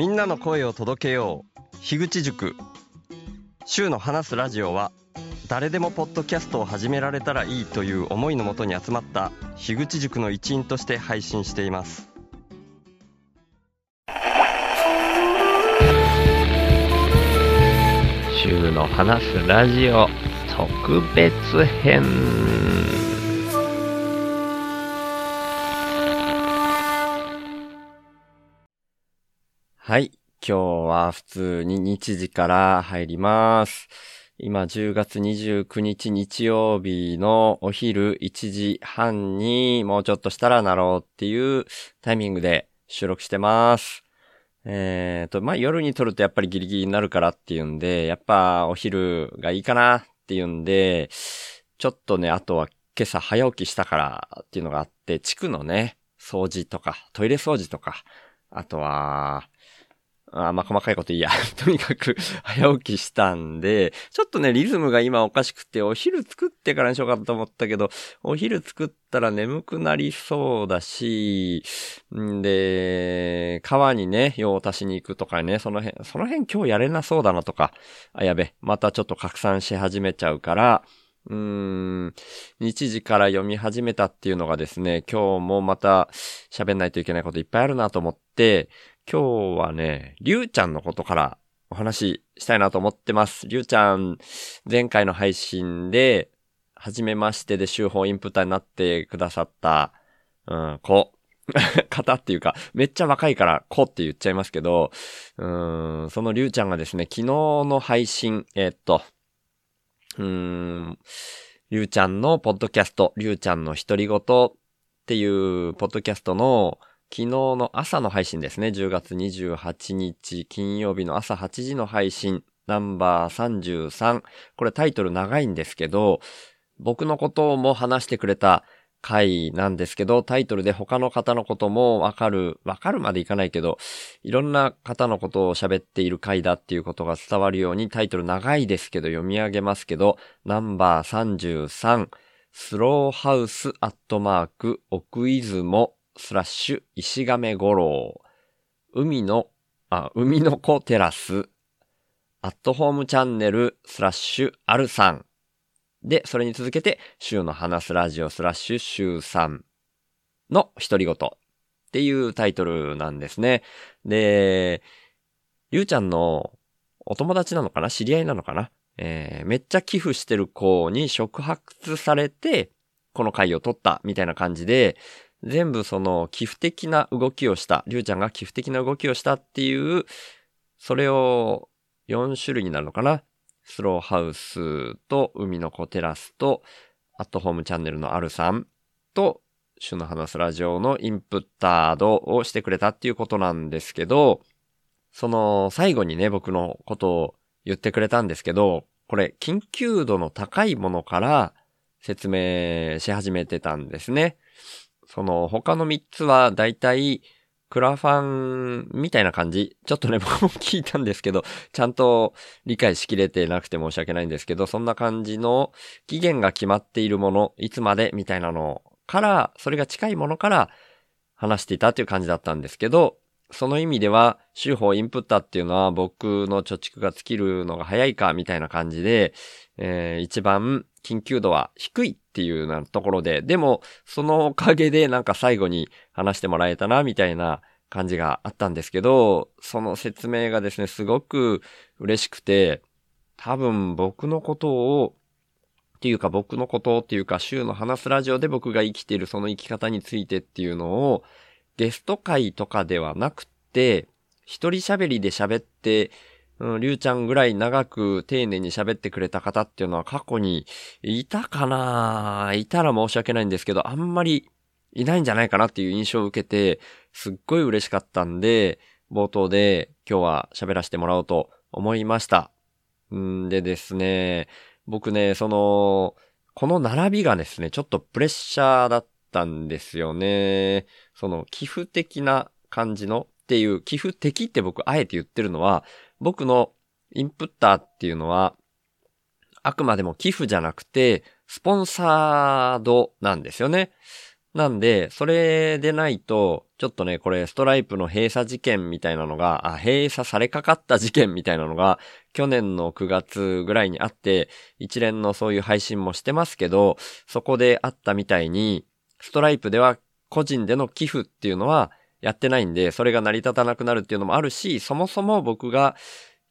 みんなの声を届けよう。樋口塾。週の話すラジオは誰でもポッドキャストを始められたらいいという思いのもとに集まった樋口塾の一員として配信しています。週の話すラジオ特別編。はい今日は普通に日時から入ります今10月29日日曜日のお昼1時半にもうちょっとしたらなろうっていうタイミングで収録してます。えーと、まあ、夜に撮るとやっぱりギリギリになるからっていうんで、やっぱお昼がいいかなっていうんで、ちょっとね、あとは今朝早起きしたからっていうのがあって、地区のね、掃除とか、トイレ掃除とか、あとは、あまあ、細かいこといいや。とにかく、早起きしたんで、ちょっとね、リズムが今おかしくて、お昼作ってからにしようかと思ったけど、お昼作ったら眠くなりそうだし、んで、川にね、用を足しに行くとかね、その辺、その辺今日やれなそうだなとか、あ、やべ、またちょっと拡散し始めちゃうから、うーん、日時から読み始めたっていうのがですね、今日もまた喋んないといけないこといっぱいあるなと思って、今日はね、りゅうちゃんのことからお話ししたいなと思ってます。りゅうちゃん、前回の配信で、初めましてで週報インプターになってくださった、うん、子、方っていうか、めっちゃ若いから子って言っちゃいますけど、うん、そのりゅうちゃんがですね、昨日の配信、えーっと、うん、りゅうちゃんのポッドキャスト、りゅうちゃんの独り言っていうポッドキャストの昨日の朝の配信ですね。10月28日金曜日の朝8時の配信、ナンバー33。これタイトル長いんですけど、僕のことも話してくれた回なんですけど、タイトルで他の方のこともわかる、わかるまでいかないけど、いろんな方のことを喋っている回だっていうことが伝わるようにタイトル長いですけど読み上げますけど、ナンバー33、スローハウスアットマーク、奥出雲、スラッシュ、石亀五郎、海の、あ、海の子テラス、アットホームチャンネル、スラッシュ、アルさん。で、それに続けて、週の話すラジオ、スラッシュ、週3の独り言。っていうタイトルなんですね。で、りゅうちゃんのお友達なのかな？知り合いなのかな？えー、めっちゃ寄付してる子に触発されて、この回を取ったみたいな感じで、全部その寄付的な動きをした、りゅうちゃんが寄付的な動きをしたっていう、それを4種類になるのかなスローハウスと海の子テラスと、アットホームチャンネルのあるさんと、主の話すラジオのインプッタードをしてくれたっていうことなんですけど、その最後にね、僕のことを言ってくれたんですけど、これ緊急度の高いものから説明し始めてたんですね。その他の3つはだいたいクラファンみたいな感じ。ちょっとね、僕も聞いたんですけど、ちゃんと理解しきれてなくて申し訳ないんですけど、そんな感じの期限が決まっているもの、いつまでみたいなのから、それが近いものから話していたという感じだったんですけど、その意味では、週報インプッターっていうのは僕の貯蓄が尽きるのが早いかみたいな感じで、えー一番緊急度は低いっていうようなところで、でもそのおかげでなんか最後に話してもらえたなみたいな感じがあったんですけど、その説明がですね、すごく嬉しくて、多分僕のことを、っていうか僕のことっていうか週の話すラジオで僕が生きているその生き方についてっていうのをゲスト会とかではなくて、一人喋りで喋って、うん、りゅうちゃんぐらい長く丁寧に喋ってくれた方っていうのは過去にいたかないたら申し訳ないんですけど、あんまりいないんじゃないかなっていう印象を受けて、すっごい嬉しかったんで、冒頭で今日は喋らせてもらおうと思いました。んでですね、僕ね、その、この並びがですね、ちょっとプレッシャーだったんですよね。その寄付的な感じのっていう、寄付的って僕あえて言ってるのは、僕のインプッターっていうのは、あくまでも寄付じゃなくて、スポンサードなんですよね。なんで、それでないと、ちょっとね、これ、ストライプの閉鎖事件みたいなのが、あ、閉鎖されかかった事件みたいなのが、去年の9月ぐらいにあって、一連のそういう配信もしてますけど、そこであったみたいに、ストライプでは個人での寄付っていうのはやってないんで、それが成り立たなくなるっていうのもあるし、そもそも僕が、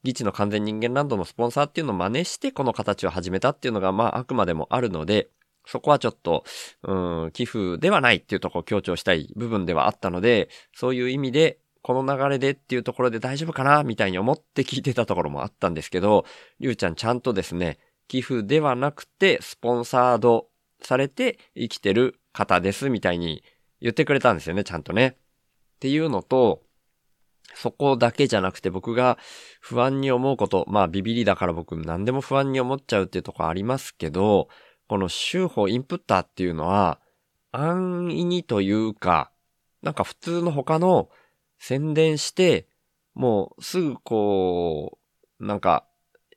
ギチの完全人間ランドのスポンサーっていうのを真似してこの形を始めたっていうのが、まあ、あくまでもあるので、そこはちょっと、うん、寄付ではないっていうところを強調したい部分ではあったので、そういう意味で、この流れでっていうところで大丈夫かなみたいに思って聞いてたところもあったんですけど、りゅうちゃんちゃんとですね、寄付ではなくて、スポンサードされて生きてる方ですみたいに言ってくれたんですよね、ちゃんとね。っていうのと、そこだけじゃなくて僕が不安に思うこと、まあビビりだから僕何でも不安に思っちゃうっていうとこありますけど、この週報インプッターっていうのは、安易にというか、なんか普通の他の宣伝して、もうすぐこう、なんか、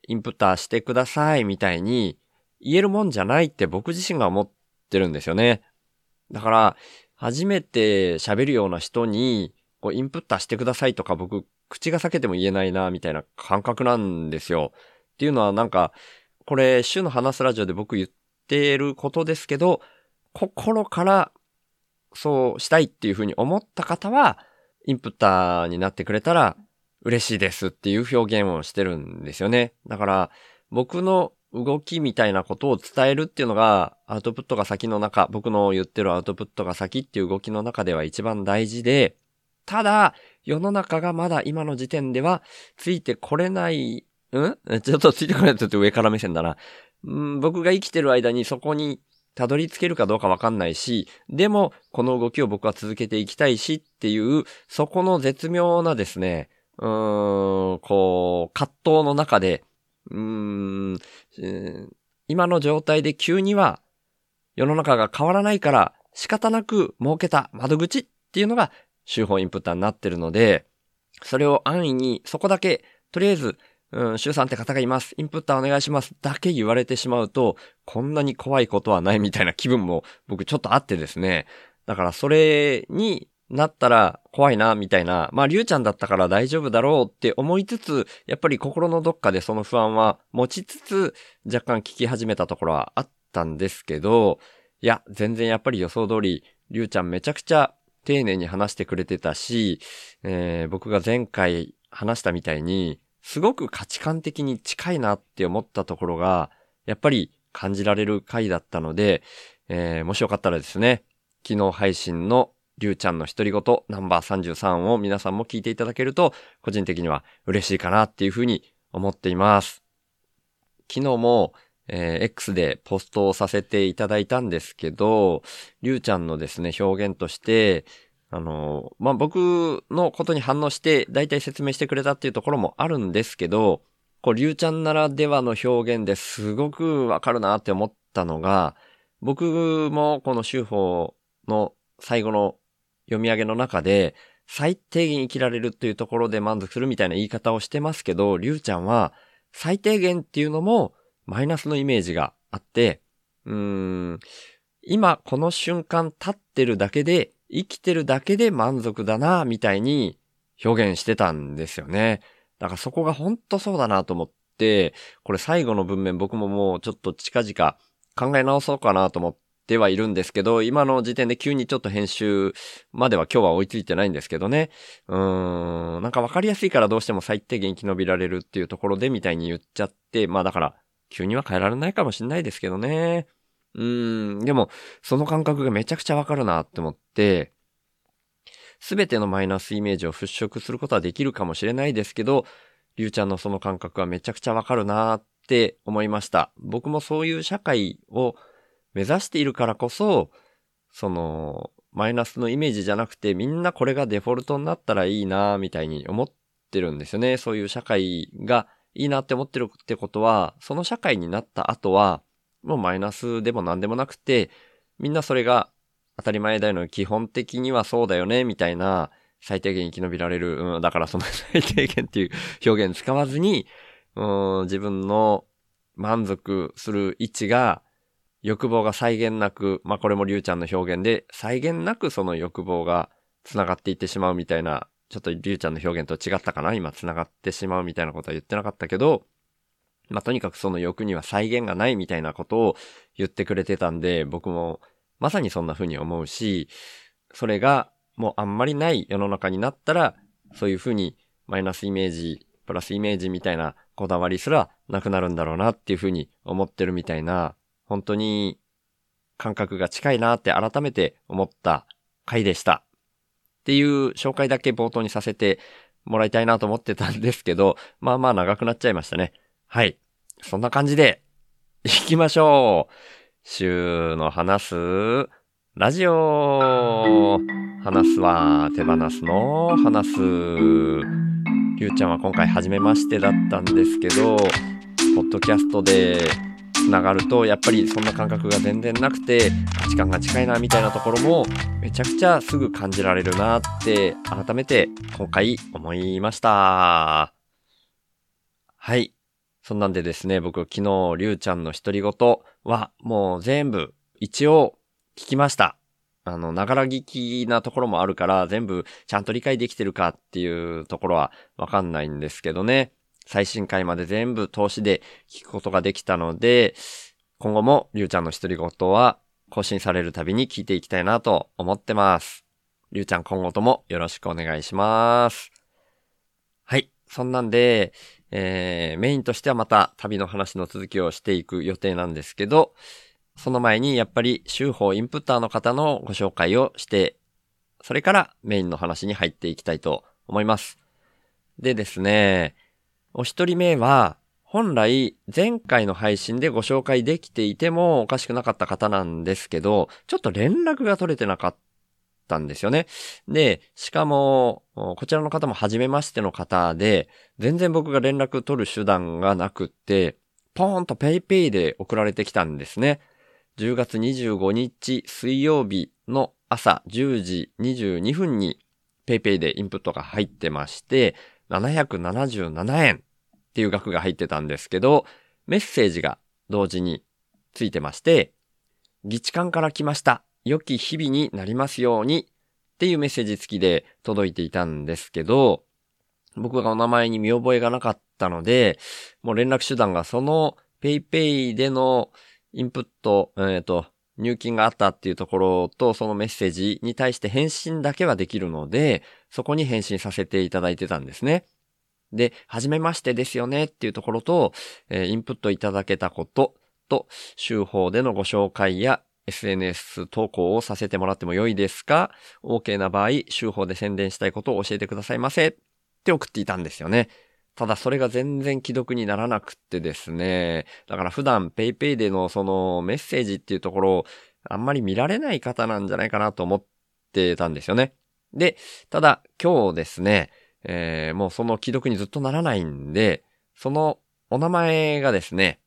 インプッターしてくださいみたいに言えるもんじゃないって僕自身が思ってるんですよね。だから、初めて喋るような人に、こう、インプッターしてくださいとか僕、口が裂けても言えないな、みたいな感覚なんですよ。っていうのはなんか、これ、週の話すラジオで僕言っていることですけど、心からそうしたいっていうふうに思った方は、インプッターになってくれたら嬉しいですっていう表現をしてるんですよね。だから、僕の動きみたいなことを伝えるっていうのが、アウトプットが先の中、僕の言ってるアウトプットが先っていう動きの中では一番大事で、ただ、世の中がまだ今の時点では、ついてこれない、ん？ちょっとついてこないと上から目線だな。うん、僕が生きてる間にそこにたどり着けるかどうかわかんないし、でも、この動きを僕は続けていきたいしっていう、そこの絶妙なですね、うーん、こう、葛藤の中で、うーん、今の状態で急には世の中が変わらないから仕方なく設けた窓口っていうのが手法インプッターになってるので、それを安易にそこだけ、とりあえずうん、シュウさんって方がいます。インプッターお願いします。だけ言われてしまうと、こんなに怖いことはないみたいな気分も僕ちょっとあってですね。だからそれになったら怖いな、みたいな。まあ、りゅうちゃんだったから大丈夫だろうって思いつつ、やっぱり心のどっかでその不安は持ちつつ、若干聞き始めたところはあったんですけど、いや、全然やっぱり予想通り、りゅうちゃんめちゃくちゃ丁寧に話してくれてたし、えー、僕が前回話したみたいに、すごく価値観的に近いなって思ったところが、やっぱり感じられる回だったので、えー、もしよかったらですね、昨日配信のりゅうちゃんの独り言ナンバー33を皆さんも聞いていただけると、個人的には嬉しいかなっていうふうに思っています。昨日も、えー、X でポストをさせていただいたんですけど、りゅうちゃんのですね、表現として、あの、まあ、僕のことに反応して、大体説明してくれたっていうところもあるんですけど、こう、りゅうちゃんならではの表現ですごくわかるなって思ったのが、僕もこの修法の最後の読み上げの中で、最低限生きられるっていうところで満足するみたいな言い方をしてますけど、りゅうちゃんは最低限っていうのもマイナスのイメージがあって、うーん、今この瞬間立ってるだけで生きてるだけで満足だな、みたいに表現してたんですよね。だからそこが本当そうだなと思って、これ最後の文面僕ももうちょっと近々考え直そうかなと思ってはいるんですけど、今の時点で急にちょっと編集までは今日は追いついてないんですけどね。うーん、なんかわかりやすいからどうしても最低限生き延びられるっていうところでみたいに言っちゃって、まあだから急には変えられないかもしんないですけどね。うーん、でも、その感覚がめちゃくちゃわかるなって思って、すべてのマイナスイメージを払拭することはできるかもしれないですけど、りゅうちゃんのその感覚はめちゃくちゃわかるなって思いました。僕もそういう社会を目指しているからこそ、その、マイナスのイメージじゃなくてみんなこれがデフォルトになったらいいなみたいに思ってるんですよね。そういう社会がいいなって思ってるってことは、その社会になった後は、もうマイナスでも何でもなくて、みんなそれが当たり前だよね。基本的にはそうだよね、みたいな、最低限生き延びられる。うん、だからその 最低限っていう表現使わずに、うん、自分の満足する位置が欲望が際限なく、まあこれもりゅうちゃんの表現で、際限なくその欲望が繋がっていってしまうみたいな、ちょっとりゅうちゃんの表現と違ったかな？今繋がってしまうみたいなことは言ってなかったけど、まあとにかくその欲には際限がないみたいなことを言ってくれてたんで、僕もまさにそんな風に思うし、それがもうあんまりない世の中になったら、そういう風にマイナスイメージ、プラスイメージみたいなこだわりすらなくなるんだろうなっていう風に思ってるみたいな、本当に感覚が近いなって改めて思った回でした。っていう紹介だけ冒頭にさせてもらいたいなと思ってたんですけど、まあまあ長くなっちゃいましたね。はい。そんな感じで、行きましょう。週の話す、ラジオ話すは手放すの話す。りゅうちゃんは今回初めましてだったんですけど、ポッドキャストで繋がると、やっぱりそんな感覚が全然なくて、価値観が近いなみたいなところも、めちゃくちゃすぐ感じられるなって、改めて今回思いました。はい。そんなんでですね、僕昨日、りゅうちゃんの独り言は、もう全部、一応、聞きました。あの、ながら聞きなところもあるから、全部ちゃんと理解できてるかっていうところはわかんないんですけどね。最新回まで全部投資で聞くことができたので、今後もりゅうちゃんの独り言は更新されるたびに聞いていきたいなと思ってます。りゅうちゃん今後ともよろしくお願いします。はい。そんなんで、えー、メインとしてはまた旅の話の続きをしていく予定なんですけど、その前にやっぱり週報インプッターの方のご紹介をして、それからメインの話に入っていきたいと思います。でですね、お一人目は、本来前回の配信でご紹介できていてもおかしくなかった方なんですけど、ちょっと連絡が取れてなかったんですよね。で、しかも、こちらの方も初めましての方で、全然僕が連絡取る手段がなくって、ポーンと PayPay で送られてきたんですね。10月25日水曜日の朝10時22分に PayPay でインプットが入ってまして、777円っていう額が入ってたんですけど、メッセージが同時についてまして、議地官から来ました。良き日々になりますようにっていうメッセージ付きで届いていたんですけど、僕がお名前に見覚えがなかったので、もう連絡手段がその PayPay でのインプット、えっ、ー、と、入金があったっていうところと、そのメッセージに対して返信だけはできるので、そこに返信させていただいてたんですね。で、はじめましてですよねっていうところと、えー、インプットいただけたことと、週報でのご紹介や SNS 投稿をさせてもらっても良いですか ?OK な場合、週報で宣伝したいことを教えてくださいませって送っていたんですよね。ただそれが全然既読にならなくってですね。だから普段 PayPay でのそのメッセージっていうところをあんまり見られない方なんじゃないかなと思ってたんですよね。で、ただ今日ですね、えー、もうその既読にずっとならないんで、そのお名前がですね、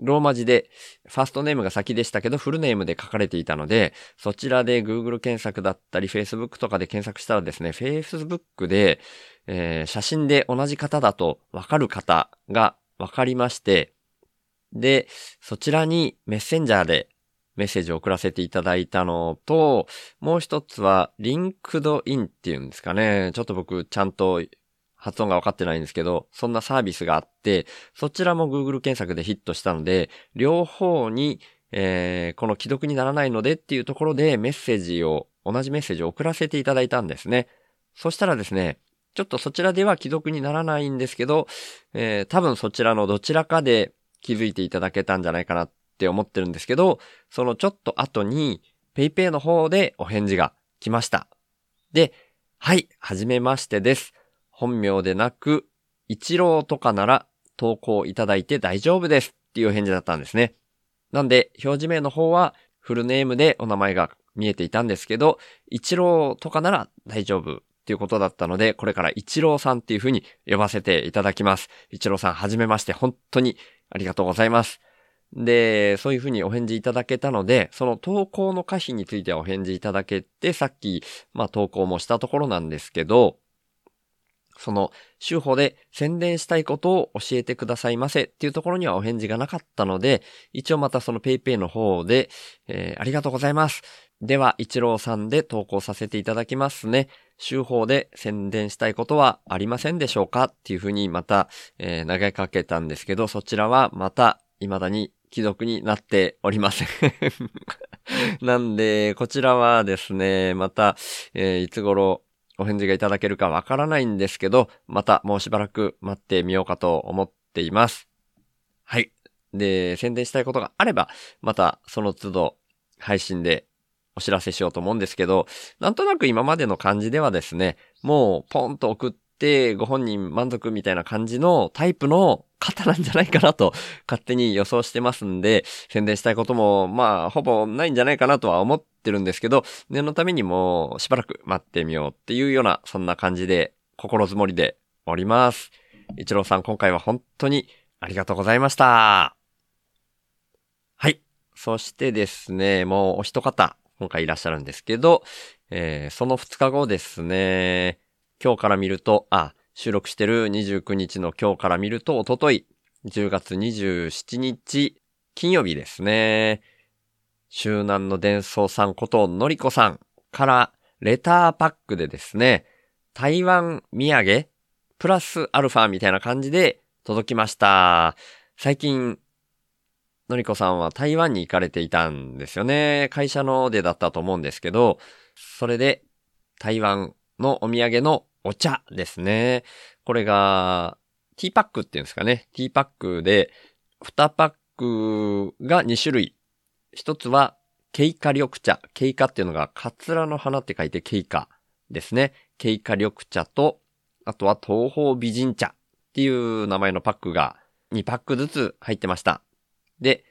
ローマ字で、ファーストネームが先でしたけど、フルネームで書かれていたので、そちらで Google 検索だったり、Facebook とかで検索したらですね、Facebook で、えー、写真で同じ方だとわかる方がわかりまして、で、そちらにメッセンジャーでメッセージを送らせていただいたのと、もう一つは、リンクドインっていうんですかね。ちょっと僕、ちゃんと発音が分かってないんですけど、そんなサービスがあって、そちらも Google 検索でヒットしたので、両方に、えー、この既読にならないのでっていうところでメッセージを、同じメッセージを送らせていただいたんですね。そしたらですね、ちょっとそちらでは既読にならないんですけど、えー、多分そちらのどちらかで気づいていただけたんじゃないかなっって思ってるんですけど、そのちょっと後に PayPay の方でお返事が来ました。で、はい、はじめましてです。本名でなく、一郎とかなら投稿いただいて大丈夫ですっていう返事だったんですね。なんで、表示名の方はフルネームでお名前が見えていたんですけど、一郎とかなら大丈夫っていうことだったので、これから一郎さんっていう風に呼ばせていただきます。一郎さん、はじめまして、本当にありがとうございます。で、そういうふうにお返事いただけたので、その投稿の可否についてはお返事いただけて、さっき、まあ投稿もしたところなんですけど、その、週報で宣伝したいことを教えてくださいませっていうところにはお返事がなかったので、一応またその PayPay の方で、えー、ありがとうございます。では、一郎さんで投稿させていただきますね。週報で宣伝したいことはありませんでしょうかっていうふうにまた、えー、投げかけたんですけど、そちらはまた未だに既読になっておりません なんで、こちらはですね、また、えー、いつ頃お返事がいただけるかわからないんですけど、またもうしばらく待ってみようかと思っています。はい。で、宣伝したいことがあれば、またその都度配信でお知らせしようと思うんですけど、なんとなく今までの感じではですね、もうポンと送ってご本人満足みたいな感じのタイプの方なんじゃないかなと勝手に予想してますんで、宣伝したいこともまあほぼないんじゃないかなとは思ってるんですけど、念のためにもしばらく待ってみようっていうようなそんな感じで心づもりでおります。一郎さん今回は本当にありがとうございました。はい。そしてですね、もうお一方、今回いらっしゃるんですけど、えー、その2日後ですね、今日から見ると、あ、収録してる29日の今日から見ると、おととい、10月27日、金曜日ですね。周南の伝送さんことのりこさんからレターパックでですね、台湾土産プラスアルファみたいな感じで届きました。最近のりこさんは台湾に行かれていたんですよね。会社のでだったと思うんですけど、それで台湾のお土産のお茶ですね。これが、ティーパックっていうんですかね。ティーパックで、2パックが2種類。一つは、ケイカ緑茶。ケイカっていうのが、カツラの花って書いてケイカですね。ケイカ緑茶と、あとは東方美人茶っていう名前のパックが2パックずつ入ってました。で、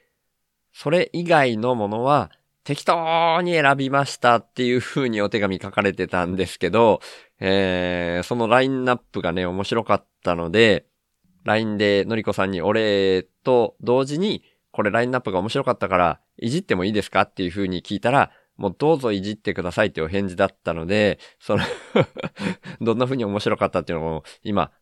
それ以外のものは適当に選びましたっていう風にお手紙書かれてたんですけど、えー、そのラインナップがね、面白かったので、LINE でのりこさんにお礼と同時に、これラインナップが面白かったから、いじってもいいですかっていう風に聞いたら、もうどうぞいじってくださいってお返事だったので、その どんな風に面白かったっていうのを今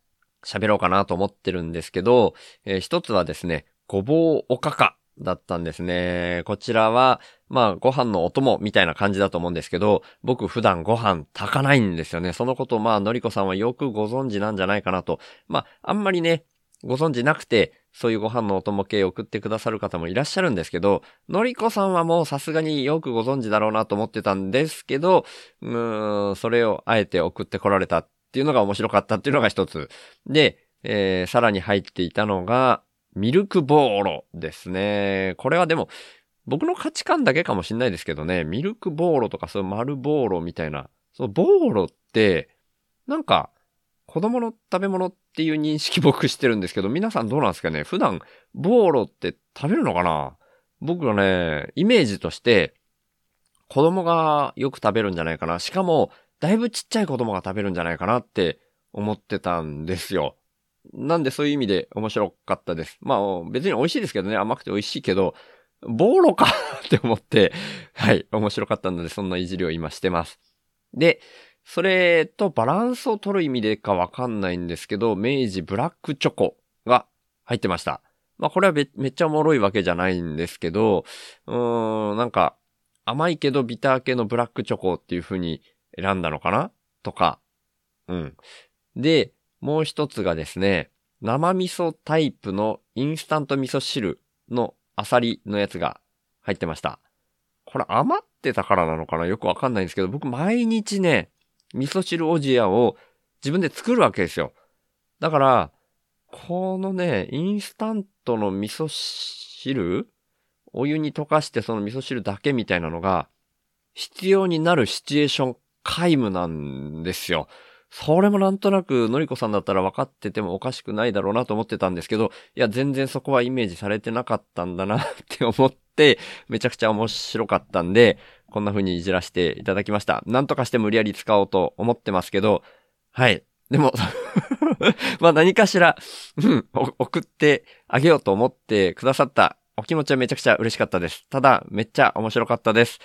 喋ろうかなと思ってるんですけど、えー、一つはですね、ごぼうおかか。だったんですね。こちらは、まあ、ご飯のお供みたいな感じだと思うんですけど、僕普段ご飯炊かないんですよね。そのことまあ、のりこさんはよくご存知なんじゃないかなと。まあ、あんまりね、ご存知なくて、そういうご飯のお供系送ってくださる方もいらっしゃるんですけど、のりこさんはもうさすがによくご存知だろうなと思ってたんですけど、うーん、それをあえて送ってこられたっていうのが面白かったっていうのが一つ。で、えー、さらに入っていたのが、ミルクボーロですね。これはでも、僕の価値観だけかもしんないですけどね、ミルクボーロとかそういう丸ボーロみたいな、そのボーロって、なんか、子供の食べ物っていう認識僕してるんですけど、皆さんどうなんですかね普段、ボーロって食べるのかな？僕はね、イメージとして、子供がよく食べるんじゃないかな。しかも、だいぶちっちゃい子供が食べるんじゃないかなって思ってたんですよ。なんでそういう意味で面白かったです。まあ別に美味しいですけどね、甘くて美味しいけど、ボーロかって思って、はい、面白かったのでそんないじりを今してます。で、それとバランスを取る意味でかわかんないんですけど、明治ブラックチョコが入ってました。まあこれはめっちゃおもろいわけじゃないんですけど、うーん、なんか甘いけどビター系のブラックチョコっていう風に選んだのかな？とか、うん。で、もう一つがですね、生味噌タイプのインスタント味噌汁のアサリのやつが入ってました。これ余ってたからなのかな？よくわかんないんですけど、僕毎日ね、味噌汁おじやを自分で作るわけですよ。だから、このね、インスタントの味噌汁お湯に溶かしてその味噌汁だけみたいなのが必要になるシチュエーション皆無なんですよ。それもなんとなく、のりこさんだったら分かっててもおかしくないだろうなと思ってたんですけど、いや、全然そこはイメージされてなかったんだなって思って、めちゃくちゃ面白かったんで、こんな風にいじらせていただきました。なんとかして無理やり使おうと思ってますけど、はい。でも まあ何かしら、うん、送ってあげようと思ってくださったお気持ちはめちゃくちゃ嬉しかったです。ただ、めっちゃ面白かったです。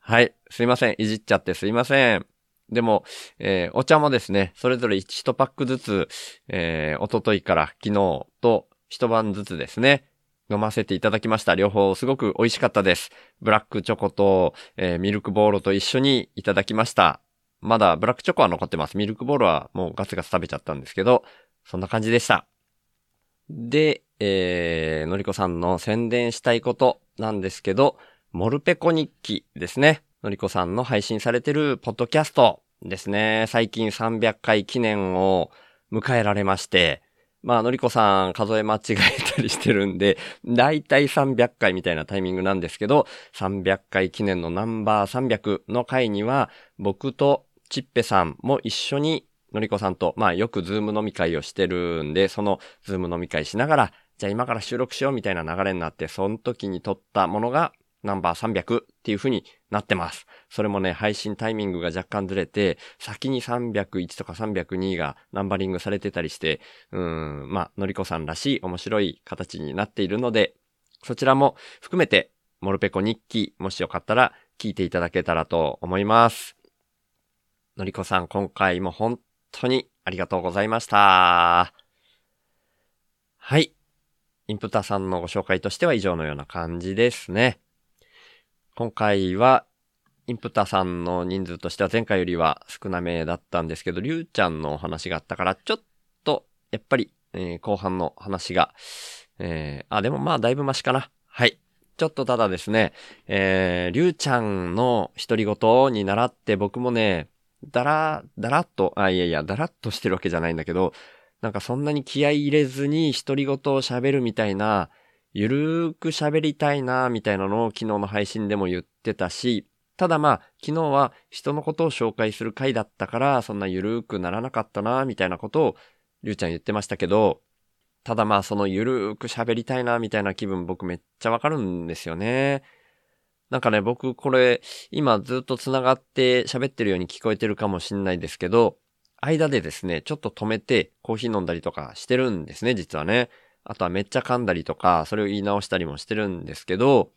はい。すいません。いじっちゃってすいません。でも、えー、お茶もですね、それぞれ1パックずつ、えー、おとといから昨日と一晩ずつですね、飲ませていただきました。両方すごく美味しかったです。ブラックチョコと、えー、ミルクボールと一緒にいただきました。まだブラックチョコは残ってます。ミルクボールはもうガツガツ食べちゃったんですけど、そんな感じでした。で、えー、のりこさんの宣伝したいことなんですけど、モルペコ日記ですね。のりこさんの配信されてるポッドキャストですね。最近300回記念を迎えられまして、まあ、のりこさん数え間違えたりしてるんで、だいたい300回みたいなタイミングなんですけど、300回記念のナンバー300の回には、僕とちっぺさんも一緒にのりこさんと、まあよくズーム飲み会をしてるんで、そのズーム飲み会しながら、じゃあ今から収録しようみたいな流れになって、その時に撮ったものがナンバー300っていう風になってます。それもね、配信タイミングが若干ずれて、先に301とか302がナンバリングされてたりして、うん、まあ、のりこさんらしい面白い形になっているので、そちらも含めて、モルペコ日記、もしよかったら聞いていただけたらと思います。のりこさん、今回も本当にありがとうございました。はい。インプタさんのご紹介としては以上のような感じですね。今回は、インプタさんの人数としては前回よりは少なめだったんですけど、りゅうちゃんのお話があったから、ちょっと、やっぱり、えー、後半の話が、えー、あ、でもまあだいぶマシかな。はい。ちょっとただですね、えー、りゅうちゃんの独り言に習って僕もね、だら、だらっと、あ、いやいや、だらっとしてるわけじゃないんだけど、なんかそんなに気合い入れずに独り言を喋るみたいな、ゆるーく喋りたいな、みたいなのを昨日の配信でも言ってたし、ただまあ、昨日は人のことを紹介する回だったから、そんなゆるーくならなかったな、みたいなことを、りゅうちゃん言ってましたけど、ただまあ、そのゆるーく喋りたいな、みたいな気分僕めっちゃわかるんですよね。なんかね、僕これ、今ずっと繋がって喋ってるように聞こえてるかもしんないですけど、間でですね、ちょっと止めてコーヒー飲んだりとかしてるんですね、実はね。あとはめっちゃ噛んだりとか、それを言い直したりもしてるんですけど、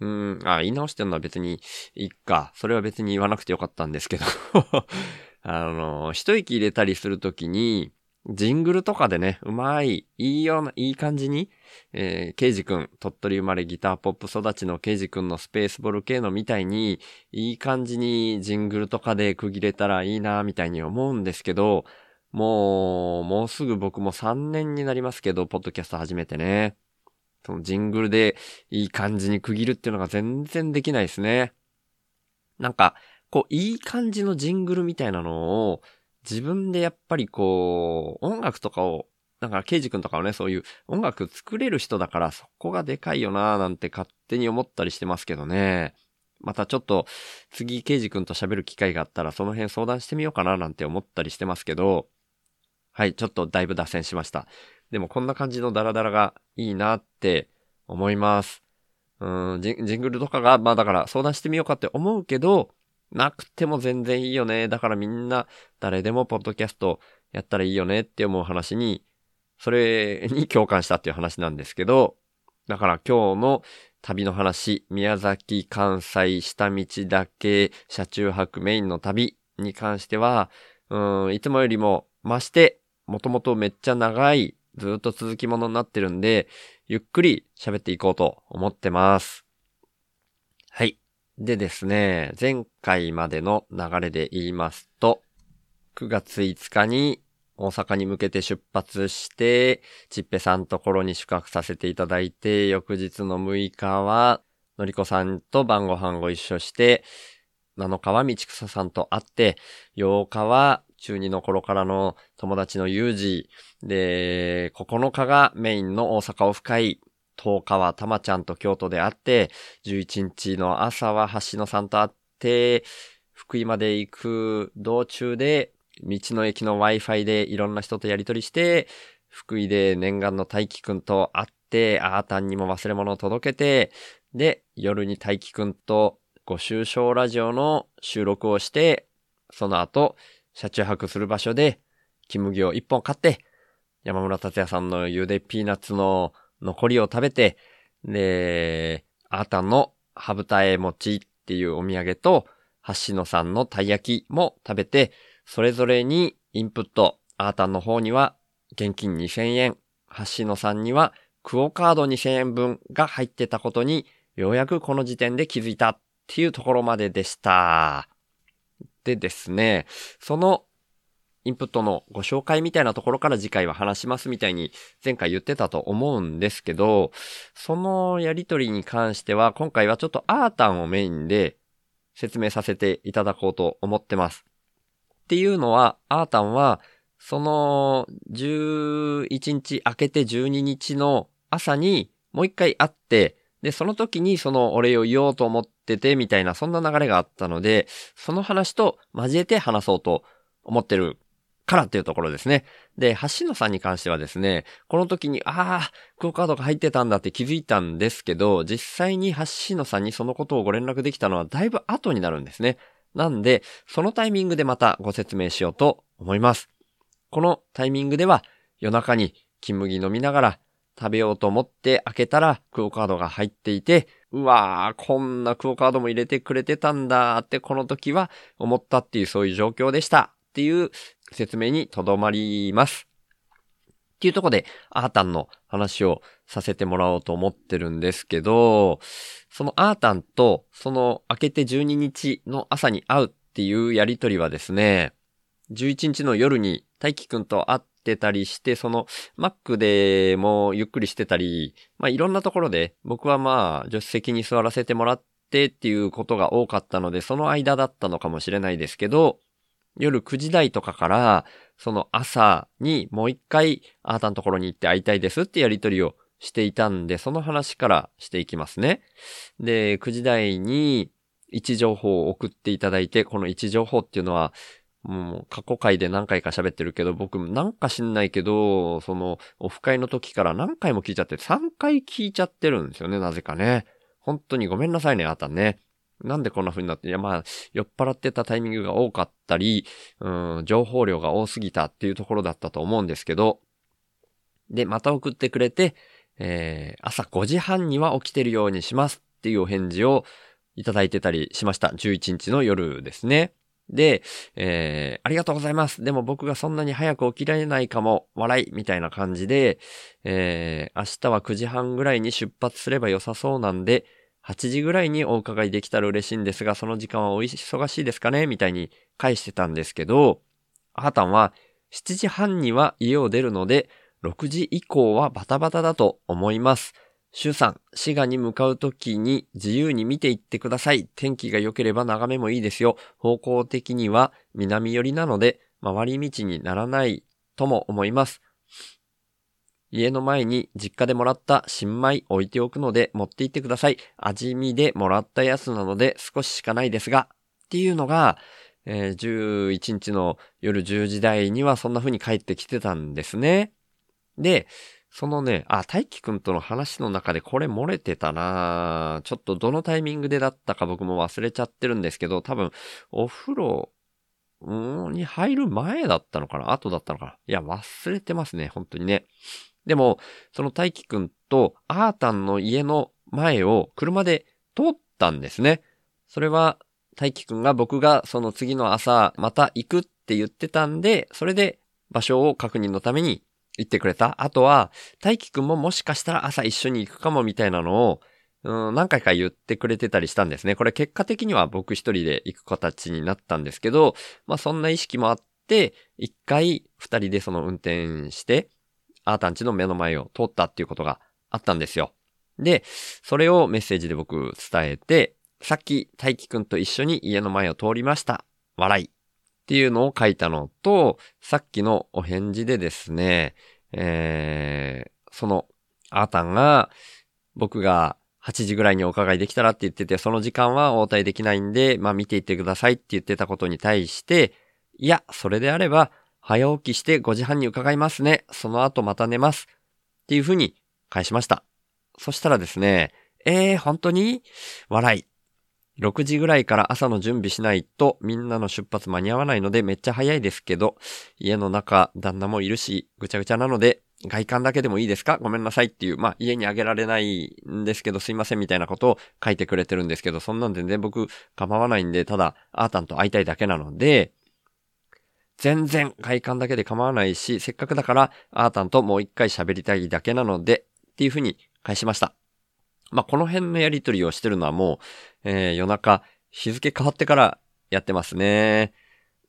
うん、あ、言い直してるのは別にいいか。それは別に言わなくてよかったんですけど あの、一息入れたりするときに、ジングルとかでね、うまい、いいような、いい感じに、えー、ケイジ君、鳥取生まれギターポップ育ちのケイジ君のスペースボルケーノみたいに、いい感じにジングルとかで区切れたらいいな、みたいに思うんですけど、もう、もうすぐ僕も3年になりますけど、ポッドキャスト始めてね。そのジングルでいい感じに区切るっていうのが全然できないですね。なんか、こう、いい感じのジングルみたいなのを、自分でやっぱりこう、音楽とかを、だから、ケイジ君とかはね、そういう音楽作れる人だから、そこがでかいよなーなんて勝手に思ったりしてますけどね。またちょっと、次、ケイジ君と喋る機会があったら、その辺相談してみようかななんて思ったりしてますけど、はい、ちょっとだいぶ脱線しました。でもこんな感じのダラダラがいいなって思います。うんジ、ジングルとかが、まあだから相談してみようかって思うけど、なくても全然いいよね。だからみんな誰でもポッドキャストやったらいいよねって思う話に、それに共感したっていう話なんですけど、だから今日の旅の話、宮崎、関西、下道だけ、車中泊メインの旅に関しては、うん、いつもよりも増して、もともとめっちゃ長い、ずっと続きものになってるんで、ゆっくり喋っていこうと思ってます。はい。でですね、前回までの流れで言いますと、9月5日に大阪に向けて出発して、ちっぺさんところに宿泊させていただいて、翌日の6日は、のりこさんと晩ご飯ご一緒して、7日は道草さんと会って、8日は中2の頃からの友達のユージ。で、9日がメインの大阪オフ会、10日はたまちゃんと京都で会って、11日の朝は橋野さんと会って、福井まで行く道中で、道の駅の Wi-Fi でいろんな人とやりとりして、福井で念願の大輝くんと会って、あーたんにも忘れ物を届けて、で、夜に大輝くんとご愁傷ラジオの収録をして、その後、車中泊する場所で、キムギを一本買って、山村達也さんのゆでピーナッツの残りを食べて、で、あーたんのハブタエ餅っていうお土産と、橋野さんのたい焼きも食べて、それぞれにインプット、アータンの方には現金2000円、橋野さんにはクオカード2000円分が入ってたことに、ようやくこの時点で気づいたっていうところまででした。でですね、そのインプットのご紹介みたいなところから次回は話しますみたいに前回言ってたと思うんですけど、そのやりとりに関しては今回はちょっとアータンをメインで説明させていただこうと思ってます。っていうのは、アータンはその11日明けて12日の朝にもう一回会って、で、その時にそのお礼を言おうと思っててみたいなそんな流れがあったので、その話と交えて話そうと思ってるからっていうところですね。で、橋野さんに関してはですね、この時に、ああ、クオカードが入ってたんだって気づいたんですけど、実際に橋野さんにそのことをご連絡できたのはだいぶ後になるんですね。なんで、そのタイミングでまたご説明しようと思います。このタイミングでは、夜中に金麦飲みながら食べようと思って開けたらクオカードが入っていて、うわー、こんなクオカードも入れてくれてたんだってこの時は思ったっていうそういう状況でしたっていう説明にとどまります。っていうとこで、アータンの話をさせてもらおうと思ってるんですけど、そのアータンと、その明けて12日の朝に会うっていうやりとりはですね、11日の夜に大輝くんと会ってたりして、その Mac でもゆっくりしてたり、まあいろんなところで僕はまあ助手席に座らせてもらってっていうことが多かったので、その間だったのかもしれないですけど、夜9時台とかから、その朝にもう一回、あーたのところに行って会いたいですってやりとりをしていたんで、その話からしていきますね。で、9時台に位置情報を送っていただいて、この位置情報っていうのは、もう過去回で何回か喋ってるけど、僕なんか知んないけど、そのオフ会の時から何回も聞いちゃって、3回聞いちゃってるんですよね、なぜかね。本当にごめんなさいね、あたね。なんでこんな風になって、いやまあ、酔っ払ってたタイミングが多かったり、うん、情報量が多すぎたっていうところだったと思うんですけど、で、また送ってくれて、えー、朝5時半には起きてるようにしますっていうお返事をいただいてたりしました。11日の夜ですね。で、えー、ありがとうございます。でも僕がそんなに早く起きられないかも、笑い、みたいな感じで、えー、明日は9時半ぐらいに出発すれば良さそうなんで、8時ぐらいにお伺いできたら嬉しいんですが、その時間はお忙しいですかね？みたいに返してたんですけど、アータンは7時半には家を出るので、6時以降はバタバタだと思います。シュさん、滋賀に向かうときに自由に見ていってください。天気が良ければ眺めもいいですよ。方向的には南寄りなので、回り道にならないとも思います。家の前に実家でもらった新米置いておくので持って行ってください。味見でもらったやつなので少ししかないですが、っていうのが、えー、11日の夜10時台にはそんな風に帰ってきてたんですね。で、そのね、あ、大輝くんとの話の中でこれ漏れてたなちょっとどのタイミングでだったか僕も忘れちゃってるんですけど、多分、お風呂、に入る前だったのかな？後だったのかな？いや、忘れてますね、本当にね。でも、その大輝くんとアータンの家の前を車で通ったんですね。それは大輝くんが僕がその次の朝また行くって言ってたんで、それで場所を確認のために行ってくれた？あとは、大輝くんももしかしたら朝一緒に行くかもみたいなのを、うん、何回か言ってくれてたりしたんですね。これ結果的には僕一人で行く形になったんですけど、まあそんな意識もあって、一回二人でその運転して、アータンチの目の前を通ったっていうことがあったんですよ。で、それをメッセージで僕伝えて、さっき大輝くんと一緒に家の前を通りました。笑い。っていうのを書いたのと、さっきのお返事でですね、えー、その、アータンが、僕が8時ぐらいにお伺いできたらって言ってて、その時間は応対できないんで、まあ見ていってくださいって言ってたことに対して、いや、それであれば、早起きして5時半に伺いますね。その後また寝ます。っていうふうに返しました。そしたらですね、えー、本当に？笑い。6時ぐらいから朝の準備しないとみんなの出発間に合わないのでめっちゃ早いですけど、家の中旦那もいるしぐちゃぐちゃなので外観だけでもいいですか？ごめんなさいっていう、まあ、家にあげられないんですけど、すいませんみたいなことを書いてくれてるんですけど、そんなん全然僕構わないんで、ただ、アータンと会いたいだけなので、全然外観だけで構わないし、せっかくだから、アータンともう一回喋りたいだけなので、っていうふうに返しました。まあ、この辺のやりとりをしてるのはもう、えー、夜中、日付変わってからやってますね。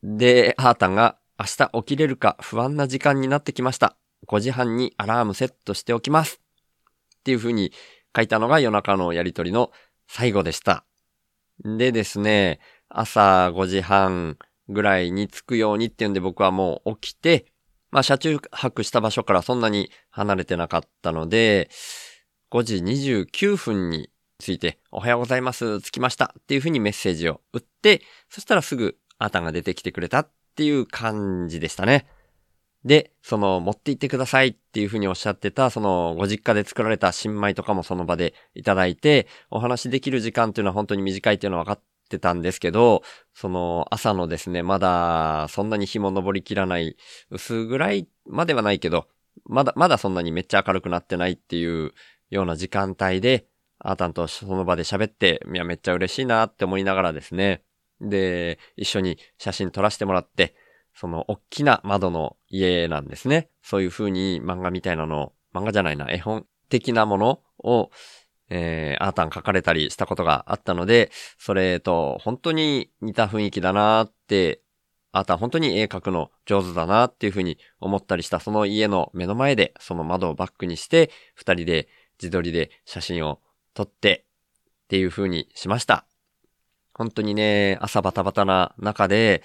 で、アータンが明日起きれるか不安な時間になってきました。5時半にアラームセットしておきます。っていう風に書いたのが夜中のやりとりの最後でした。でですね、朝5時半ぐらいに着くようにっていうんで僕はもう起きて、まあ車中泊した場所からそんなに離れてなかったので、5時29分について、おはようございます、着きましたっていう風にメッセージを打って、そしたらすぐあたが出てきてくれたっていう感じでしたね。で、その、持って行ってくださいっていうふうにおっしゃってた、その、ご実家で作られた新米とかもその場でいただいて、お話できる時間っていうのは本当に短いっていうのは分かってたんですけど、その、朝のですね、まだ、そんなに日も昇りきらない、薄ぐらいまではないけど、まだ、まだそんなにめっちゃ明るくなってないっていうような時間帯で、あーたんとその場で喋って、いや、めっちゃ嬉しいなって思いながらですね、で、一緒に写真撮らせてもらって、その、大きな窓の家なんですね。そういう風に漫画みたいなの、漫画じゃないな、絵本的なものを、えー、アータン書かれたりしたことがあったので、それと本当に似た雰囲気だなって、アータン本当に絵描くの上手だなっていう風に思ったりした、その家の目の前で、その窓をバックにして、二人で自撮りで写真を撮ってっていう風にしました。本当にね、朝バタバタな中で、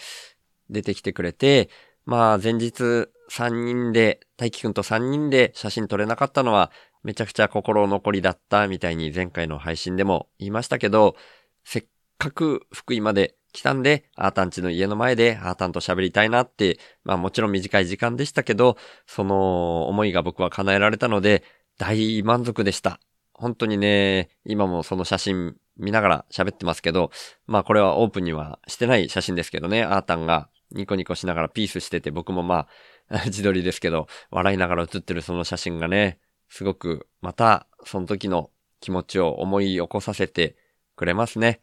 出てきてくれて、まあ前日3人で、大輝くんと3人で写真撮れなかったのはめちゃくちゃ心残りだったみたいに前回の配信でも言いましたけど、せっかく福井まで来たんで、アータンチの家の前でアータンと喋りたいなって、まあもちろん短い時間でしたけど、その思いが僕は叶えられたので、大満足でした。本当にね、今もその写真見ながら喋ってますけど、まあこれはオープンにはしてない写真ですけどね、アータンがニコニコしながらピースしてて、僕もまあ、自撮りですけど、笑いながら写ってるその写真がね、すごく、また、その時の気持ちを思い起こさせてくれますね。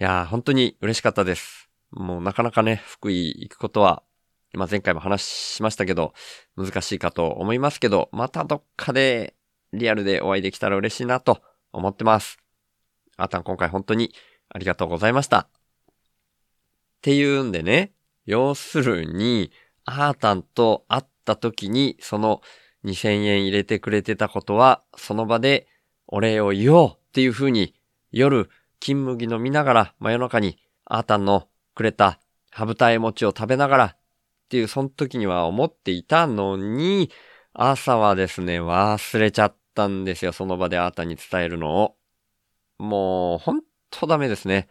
いやー、本当に嬉しかったです。もうなかなかね、福井行くことは、まあ前回も話しましたけど、難しいかと思いますけど、またどっかでリアルでお会いできたら嬉しいなと思ってます。あーたん今回本当にありがとうございました。っていうんでね、要するに、アータンと会った時に、その2000円入れてくれてたことは、その場でお礼を言おうっていう風に、夜、金麦飲みながら、真夜中に、アータンのくれたハブタエ餅を食べながら、っていう、その時には思っていたのに、朝はですね、忘れちゃったんですよ。その場でアータンに伝えるのを。もう、ほんとダメですね。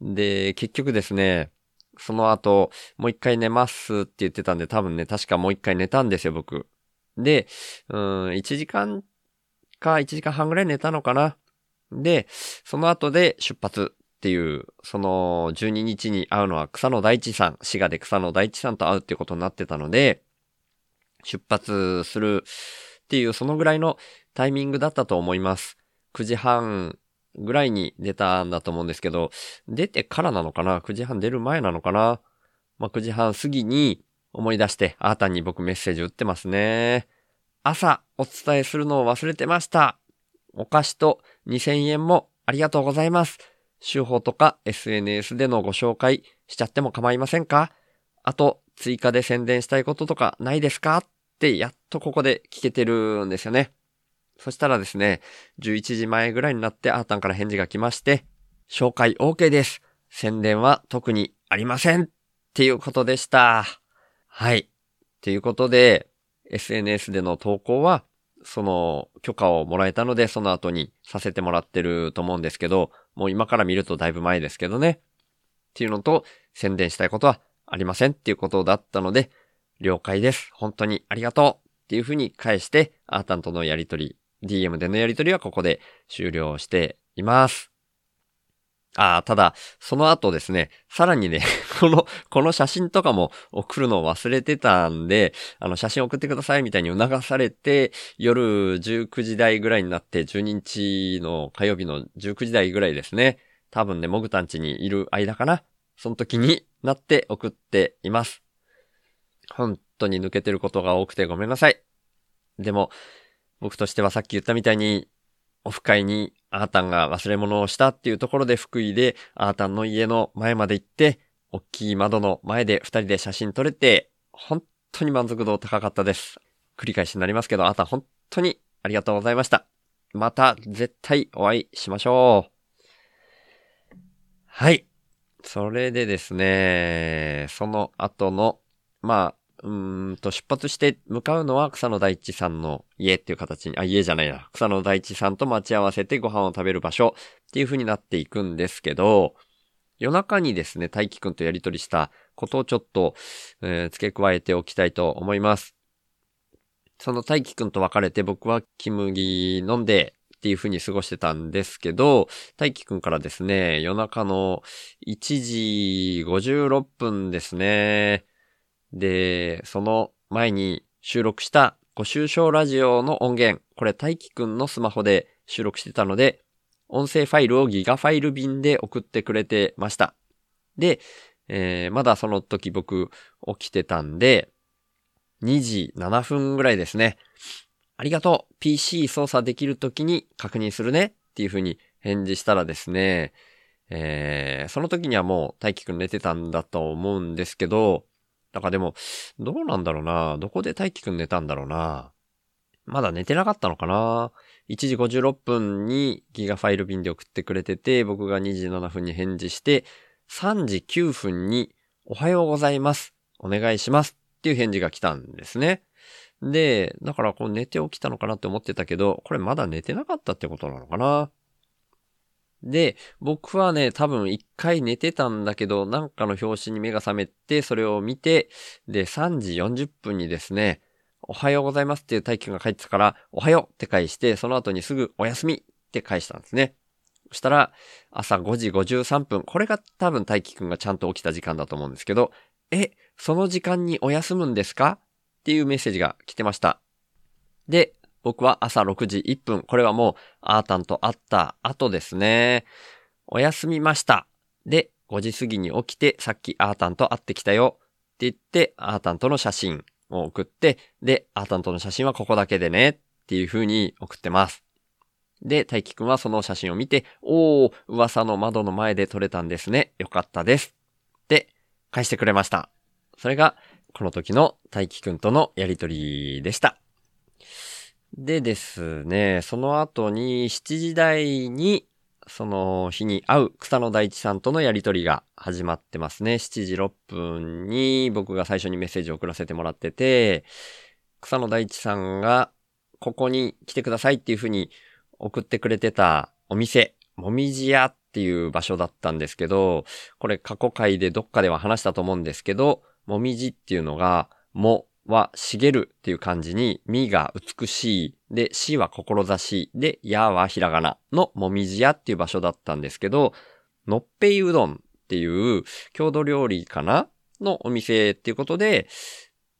で、結局ですね、その後、もう一回寝ますって言ってたんで、多分ね、確かもう一回寝たんですよ、僕。で、うん、1時間か1時間半ぐらい寝たのかな。で、その後で出発っていう、その12日に会うのは草野大地さん、滋賀で草野大地さんと会うっていうことになってたので、出発するっていう、そのぐらいのタイミングだったと思います。9時半ぐらいに出たんだと思うんですけど、出てからなのかな ?9 時半出る前なのかな？まあ、9時半過ぎに思い出して、あーたんに僕メッセージ打ってますね。朝お伝えするのを忘れてました。お菓子と2000円もありがとうございます。手法とか SNS でのご紹介しちゃっても構いませんか？あと、追加で宣伝したいこととかないですか？ってやっとここで聞けてるんですよね。そしたらですね、11時前ぐらいになってアータンから返事が来まして、紹介 OK です。宣伝は特にありません。っていうことでした。はい。っていうことで、SNS での投稿は、その許可をもらえたので、その後にさせてもらってると思うんですけど、もう今から見るとだいぶ前ですけどね。っていうのと、宣伝したいことはありませんっていうことだったので、了解です。本当にありがとうっていうふうに返して、アータンとのやりとり DM でのやりとりはここで終了しています。ああ、ただ、その後ですね、さらにね、この、この写真とかも送るのを忘れてたんで、あの、写真送ってくださいみたいに促されて、夜19時台ぐらいになって、12日の火曜日の19時台ぐらいですね。多分ね、モグタン家にいる間かな。その時になって送っています。本当に抜けてることが多くてごめんなさい。でも、僕としてはさっき言ったみたいに、オフ会にアータンが忘れ物をしたっていうところで福井でアータンの家の前まで行って、大きい窓の前で二人で写真撮れて、本当に満足度高かったです。繰り返しになりますけど、アータン本当にありがとうございました。また絶対お会いしましょう。はい。それでですね、その後の、まあ、うんと、出発して向かうのは草野大地さんの家っていう形に、あ、家じゃないな。草野大地さんと待ち合わせてご飯を食べる場所っていう風になっていくんですけど、夜中にですね、大輝くんとやりとりしたことをちょっと、えー、付け加えておきたいと思います。その大輝くんと別れて僕はキムギ飲んでっていう風に過ごしてたんですけど、大輝くんからですね、夜中の1時56分ですね、で、その前に収録したご愁傷ラジオの音源、これ大輝くんのスマホで収録してたので、音声ファイルをギガファイル便で送ってくれてました。で、えー、まだその時僕起きてたんで、2時7分ぐらいですね。ありがとう !PC 操作できる時に確認するねっていう風に返事したらですね、えー、その時にはもう大輝くん寝てたんだと思うんですけど、だからでも、どうなんだろうな。どこで大輝くん寝たんだろうな。まだ寝てなかったのかな。1時56分にギガファイル便で送ってくれてて、僕が2時7分に返事して、3時9分におはようございます。お願いします。っていう返事が来たんですね。で、だからこう寝て起きたのかなって思ってたけど、これまだ寝てなかったってことなのかな。で、僕はね、多分一回寝てたんだけど、なんかの表紙に目が覚めて、それを見て、で、3時40分にですね、おはようございますっていう大輝が帰ってたから、おはようって返して、その後にすぐおやすみって返したんですね。そしたら、朝5時53分、これが多分大輝くんがちゃんと起きた時間だと思うんですけど、え、その時間にお休むんですか？っていうメッセージが来てました。で、僕は朝6時1分。これはもう、アータンと会った後ですね。おやすみました。で、5時過ぎに起きて、さっきアータンと会ってきたよ。って言って、アータンとの写真を送って、で、アータンとの写真はここだけでね。っていう風に送ってます。で、大輝くんはその写真を見て、おー、噂の窓の前で撮れたんですね。よかったです。で、返してくれました。それが、この時の大輝くんとのやりとりでした。でですね、その後に7時台に、その日に会う草野大地さんとのやりとりが始まってますね。7時6分に僕が最初にメッセージを送らせてもらってて、草野大地さんがここに来てくださいっていうふうに送ってくれてたお店、もみじ屋っていう場所だったんですけど、これ過去回でどっかでは話したと思うんですけど、もみじっていうのが、もは茂るっていう感じに、みが美しい、で、しは志、で、やはひらがなのもみじ屋っていう場所だったんですけど、のっぺいうどんっていう郷土料理かなのお店っていうことで、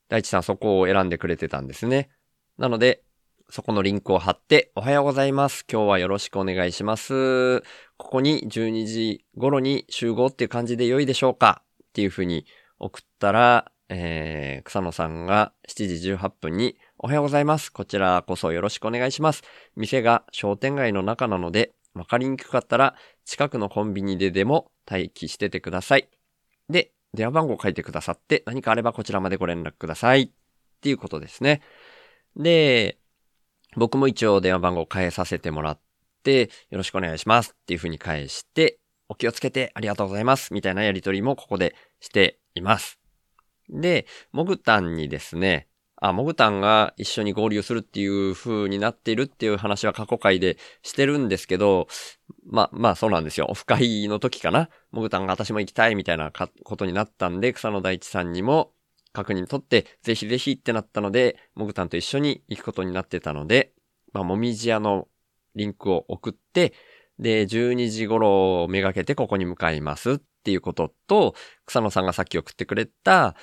大地さんそこを選んでくれてたんですね。なので、そこのリンクを貼って、おはようございます。今日はよろしくお願いします。ここに12時頃に集合っていう感じで良いでしょうかっていうふうに送ったら、えー、草野さんが7時18分におはようございます。こちらこそよろしくお願いします。店が商店街の中なので、わかりにくかったら近くのコンビニででも待機しててください。で、電話番号書いてくださって何かあればこちらまでご連絡ください。っていうことですね。で、僕も一応電話番号変えさせてもらって、よろしくお願いしますっていう風に返して、お気をつけてありがとうございますみたいなやりとりもここでしています。で、モグタンにですね、あ、モグタンが一緒に合流するっていう風になっているっていう話は過去回でしてるんですけど、ま、まあそうなんですよ。オフ会の時かな。モグタンが私も行きたいみたいなことになったんで、草野大地さんにも確認取って、ぜひぜひってなったので、モグタンと一緒に行くことになってたので、まあ、もみじ屋のリンクを送って、で、12時頃をめがけてここに向かいますっていうことと、草野さんがさっき送ってくれた、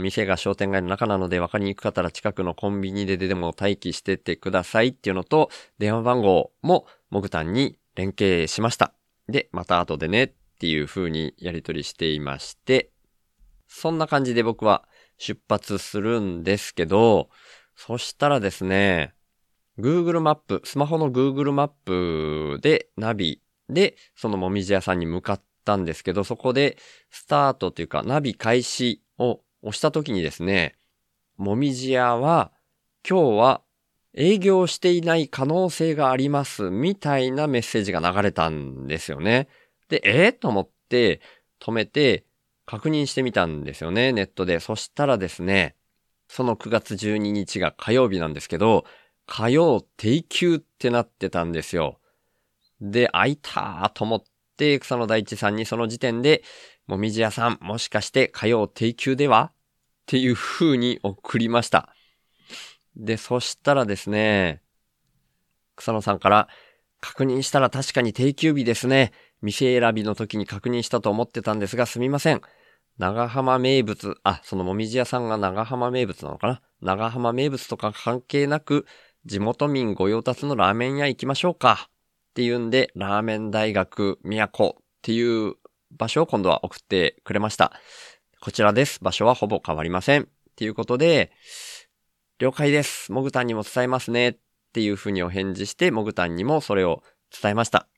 店が商店街の中なので分かりにくかったら近くのコンビニででも待機しててくださいっていうのと、電話番号もモグタンに連携しました。で、また後でねっていう風にやり取りしていまして、そんな感じで僕は出発するんですけど、そしたらですね、Google マップ、スマホの Google マップでナビでそのもみじ屋さんに向かったんですけど、そこでスタートというかナビ開始を押した時にですね、もみじ屋は今日は営業していない可能性がありますみたいなメッセージが流れたんですよね。で、えー、と思って止めて確認してみたんですよね、ネットで。そしたらですね、その9月12日が火曜日なんですけど、火曜定休ってなってたんですよ。で、開いたーと思って、草野大地さんにその時点で、もみじ屋さん、もしかして火曜定休では？っていう風に送りました。で、そしたらですね、草野さんから、確認したら確かに定休日ですね。店選びの時に確認したと思ってたんですがすみません。長浜名物、あ、そのもみじ屋さんが長浜名物なのかな？長浜名物とか関係なく、地元民御用達のラーメン屋行きましょうか。っていうんで、ラーメン大学都っていう場所を今度は送ってくれました。こちらです。場所はほぼ変わりません。っていうことで、了解です。モグタンにも伝えますね。っていうふうにお返事して、モグタンにもそれを伝えました。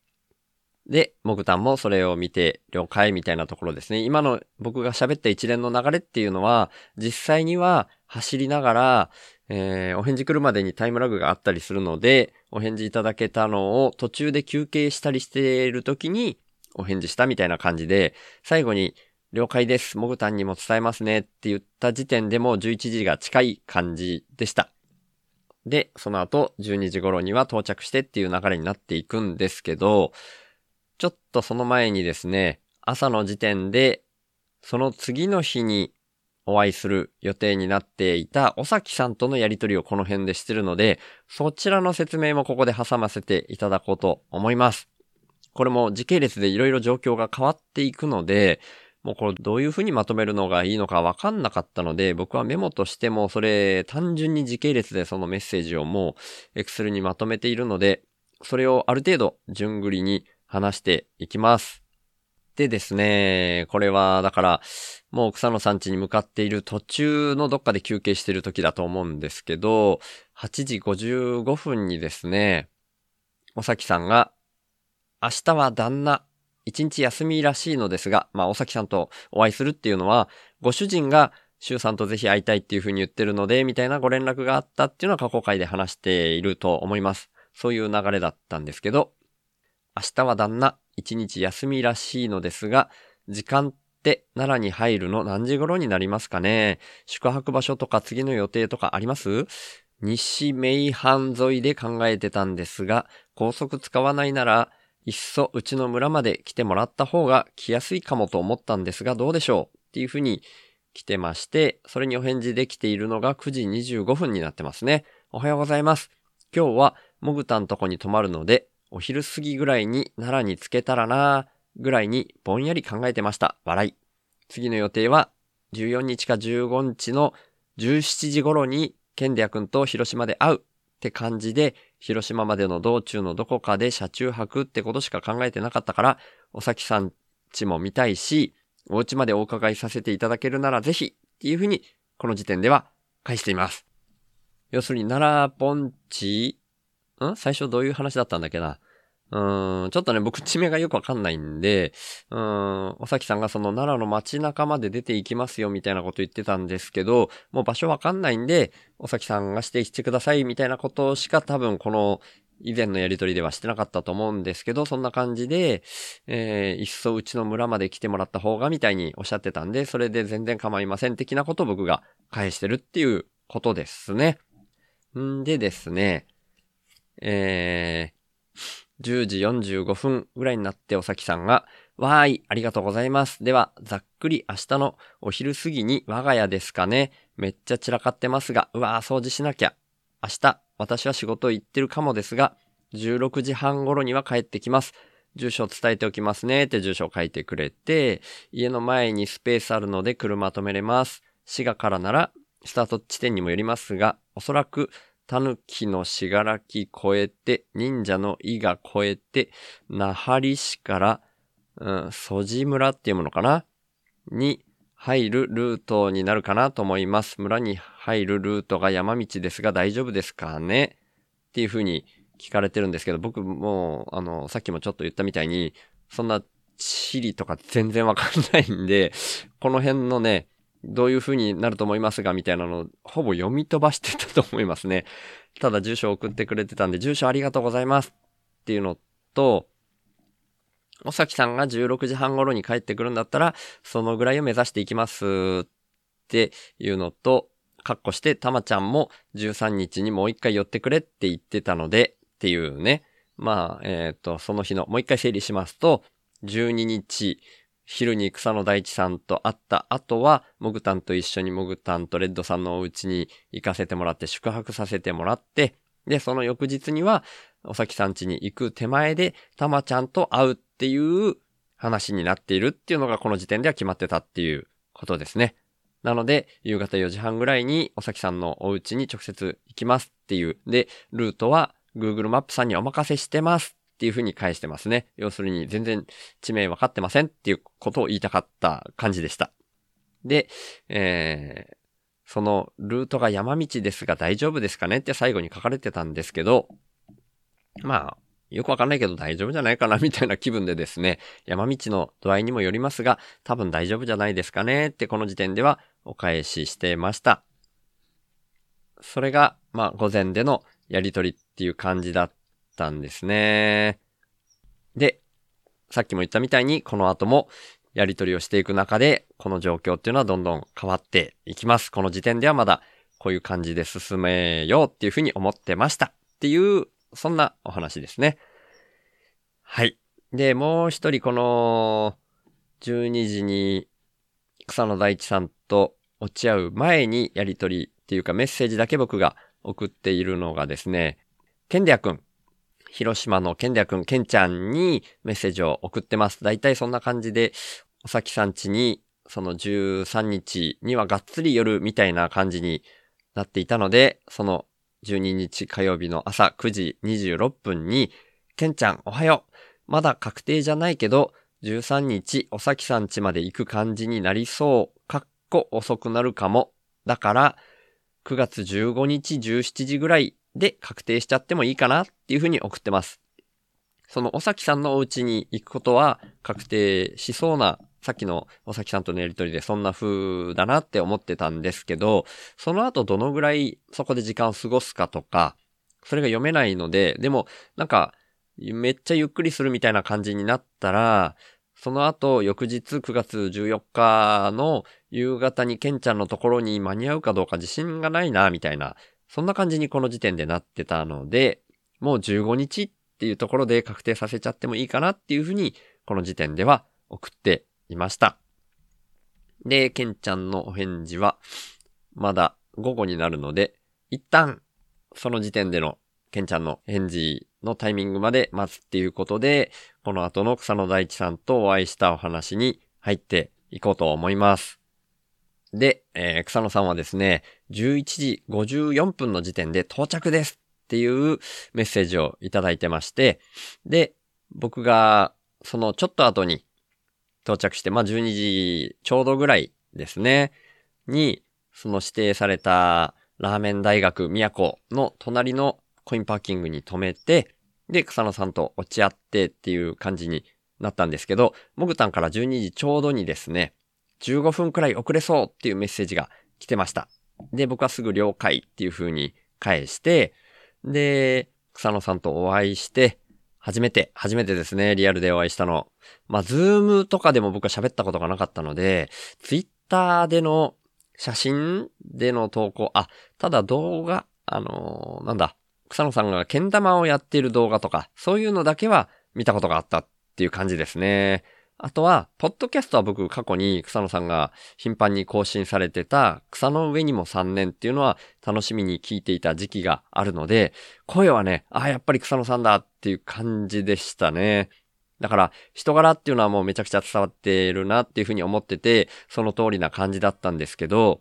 で、モグタンもそれを見て、了解みたいなところですね。今の僕が喋った一連の流れっていうのは、実際には走りながら、えー、お返事来るまでにタイムラグがあったりするので、お返事いただけたのを途中で休憩したりしている時にお返事したみたいな感じで、最後に了解です。モグタンにも伝えますねって言った時点でも11時が近い感じでした。で、その後12時頃には到着してっていう流れになっていくんですけど、ちょっとその前にですね、朝の時点で、その次の日にお会いする予定になっていたおさきさんとのやりとりをこの辺でしてるので、そちらの説明もここで挟ませていただこうと思います。これも時系列でいろいろ状況が変わっていくので、もうこれどういうふうにまとめるのがいいのかわかんなかったので、僕はメモとしてもそれ単純に時系列でそのメッセージをもうエクセルにまとめているので、それをある程度順繰りに話していきます。でですね、これは、だから、もう草野さん家に向かっている途中のどっかで休憩してる時だと思うんですけど、8時55分にですね、おさきさんが、明日は旦那、一日休みらしいのですが、まあ、おさきさんとお会いするっていうのは、ご主人が、周さんとぜひ会いたいっていう風に言ってるので、みたいなご連絡があったっていうのは過去回で話していると思います。そういう流れだったんですけど、明日は旦那、一日休みらしいのですが、時間って奈良に入るの何時頃になりますかね？宿泊場所とか次の予定とかあります？西名阪沿いで考えてたんですが、高速使わないなら、いっそうちの村まで来てもらった方が来やすいかもと思ったんですが、どうでしょう？っていうふうに来てまして、それにお返事できているのが9時25分になってますね。おはようございます。今日はモグタんとこに泊まるので、お昼過ぎぐらいに奈良に着けたらなぐらいにぼんやり考えてました。笑い。次の予定は14日か15日の17時頃にケンデア君と広島で会うって感じで、広島までの道中のどこかで車中泊ってことしか考えてなかったから、おさきさんちも見たいし、お家までお伺いさせていただけるならぜひっていうふうに、この時点では返しています。要するに奈良ポンチん？最初どういう話だったんだっけな？うん、ちょっとね、僕地名がよくわかんないんで、うん、おさきさんがその奈良の街中まで出ていきますよみたいなこと言ってたんですけど、もう場所わかんないんで、おさきさんが指定してくださいみたいなことしか多分この以前のやりとりではしてなかったと思うんですけど、そんな感じで、えー、いっそうちの村まで来てもらった方がみたいにおっしゃってたんで、それで全然構いません的なことを僕が返してるっていうことですね。んでですね、えー、10時45分ぐらいになっておさきさんが、わーい、ありがとうございます。では、ざっくり明日のお昼過ぎに我が家ですかね。めっちゃ散らかってますが、うわー、掃除しなきゃ。明日、私は仕事行ってるかもですが、16時半頃には帰ってきます。住所伝えておきますねって住所を書いてくれて、家の前にスペースあるので車止めれます。滋賀からなら、スタート地点にもよりますが、おそらく、狸のしがらき越えて、忍者の伊が越えて、那覇里市から、うん、曽地村っていうものかな？に入るルートになるかなと思います。村に入るルートが山道ですが大丈夫ですかね？っていうふうに聞かれてるんですけど、僕も、あの、さっきもちょっと言ったみたいに、そんな地理とか全然わかんないんで、この辺のね、どういう風になると思いますが、みたいなの、ほぼ読み飛ばしてたと思いますね。ただ住所を送ってくれてたんで、住所ありがとうございますっていうのと、おさきさんが16時半頃に帰ってくるんだったら、そのぐらいを目指していきますっていうのと、かっこして、たまちゃんも13日にもう一回寄ってくれって言ってたので、っていうね。まあ、えっ、ー、と、その日の、もう一回整理しますと、12日、昼に草野大地さんと会った後は、モグタンと一緒にモグタンとレッドさんのお家に行かせてもらって宿泊させてもらって、で、その翌日には、おさきさん家に行く手前で、たまちゃんと会うっていう話になっているっていうのがこの時点では決まってたっていうことですね。なので、夕方4時半ぐらいに、おさきさんのお家に直接行きますっていう。で、ルートは Google マップさんにお任せしてますっていうふうに返してますね。要するに全然地名分かってませんっていうことを言いたかった感じでした。で、えー、そのルートが山道ですが大丈夫ですかねって最後に書かれてたんですけど、まあ、よくわかんないけど大丈夫じゃないかなみたいな気分でですね、山道の度合いにもよりますが、多分大丈夫じゃないですかねってこの時点ではお返ししてました。それが、まあ、午前でのやりとりっていう感じだったんですね。で、さっきも言ったみたいに、この後もやりとりをしていく中で、この状況っていうのはどんどん変わっていきます。この時点ではまだこういう感じで進めようっていうふうに思ってました。っていう、そんなお話ですね。はい。で、もう一人この、12時に草野大地さんと落ち合う前にやりとりっていうかメッセージだけ僕が送っているのがですね、ケンデア君。広島のケンデア君、ケンちゃんにメッセージを送ってます。だいたいそんな感じで、おさきさん家に、その13日にはがっつり夜みたいな感じになっていたので、その12日火曜日の朝9時26分に、ケンちゃんおはよう。まだ確定じゃないけど、13日おさきさん家まで行く感じになりそう。かっこ遅くなるかも。だから、9月15日17時ぐらいで確定しちゃってもいいかなていうふうに送ってます。そのおさきさんのお家に行くことは確定しそうな、さっきのおさきさんとのやりとりでそんな風だなって思ってたんですけど、その後どのぐらいそこで時間を過ごすかとか、それが読めないので、でもなんかめっちゃゆっくりするみたいな感じになったら、その後、翌日9月14日の夕方にケンちゃんのところに間に合うかどうか自信がないな、みたいな、そんな感じにこの時点でなってたので、もう15日っていうところで確定させちゃってもいいかなっていうふうに、この時点では送っていました。で、ケンちゃんのお返事は、まだ午後になるので、一旦、その時点でのケンちゃんの返事のタイミングまで待つっていうことで、この後の草野大地さんとお会いしたお話に入っていこうと思います。で、えー、草野さんはですね、11時54分の時点で到着ですっていうメッセージをいただいてまして、で、僕がそのちょっと後に到着して、まあ、12時ちょうどぐらいですね、に、その指定されたラーメン大学都の隣のコインパーキングに止めて、で、草野さんと落ち合ってっていう感じになったんですけど、モグタンから12時ちょうどにですね、15分くらい遅れそうっていうメッセージが来てました。で、僕はすぐ了解っていう風に返して、で、草野さんとお会いして、初めて、初めてですね、リアルでお会いしたの。まあ、ズームとかでも僕は喋ったことがなかったので、ツイッターでの写真での投稿、あ、ただ動画、あのー、なんだ、草野さんが剣玉をやっている動画とか、そういうのだけは見たことがあったっていう感じですね。あとは、ポッドキャストは僕過去に草野さんが頻繁に更新されてた草の上にも3年っていうのは楽しみに聞いていた時期があるので、声はね、ああ、やっぱり草野さんだっていう感じでしたね。だから、人柄っていうのはもうめちゃくちゃ伝わってるなっていうふうに思ってて、その通りな感じだったんですけど、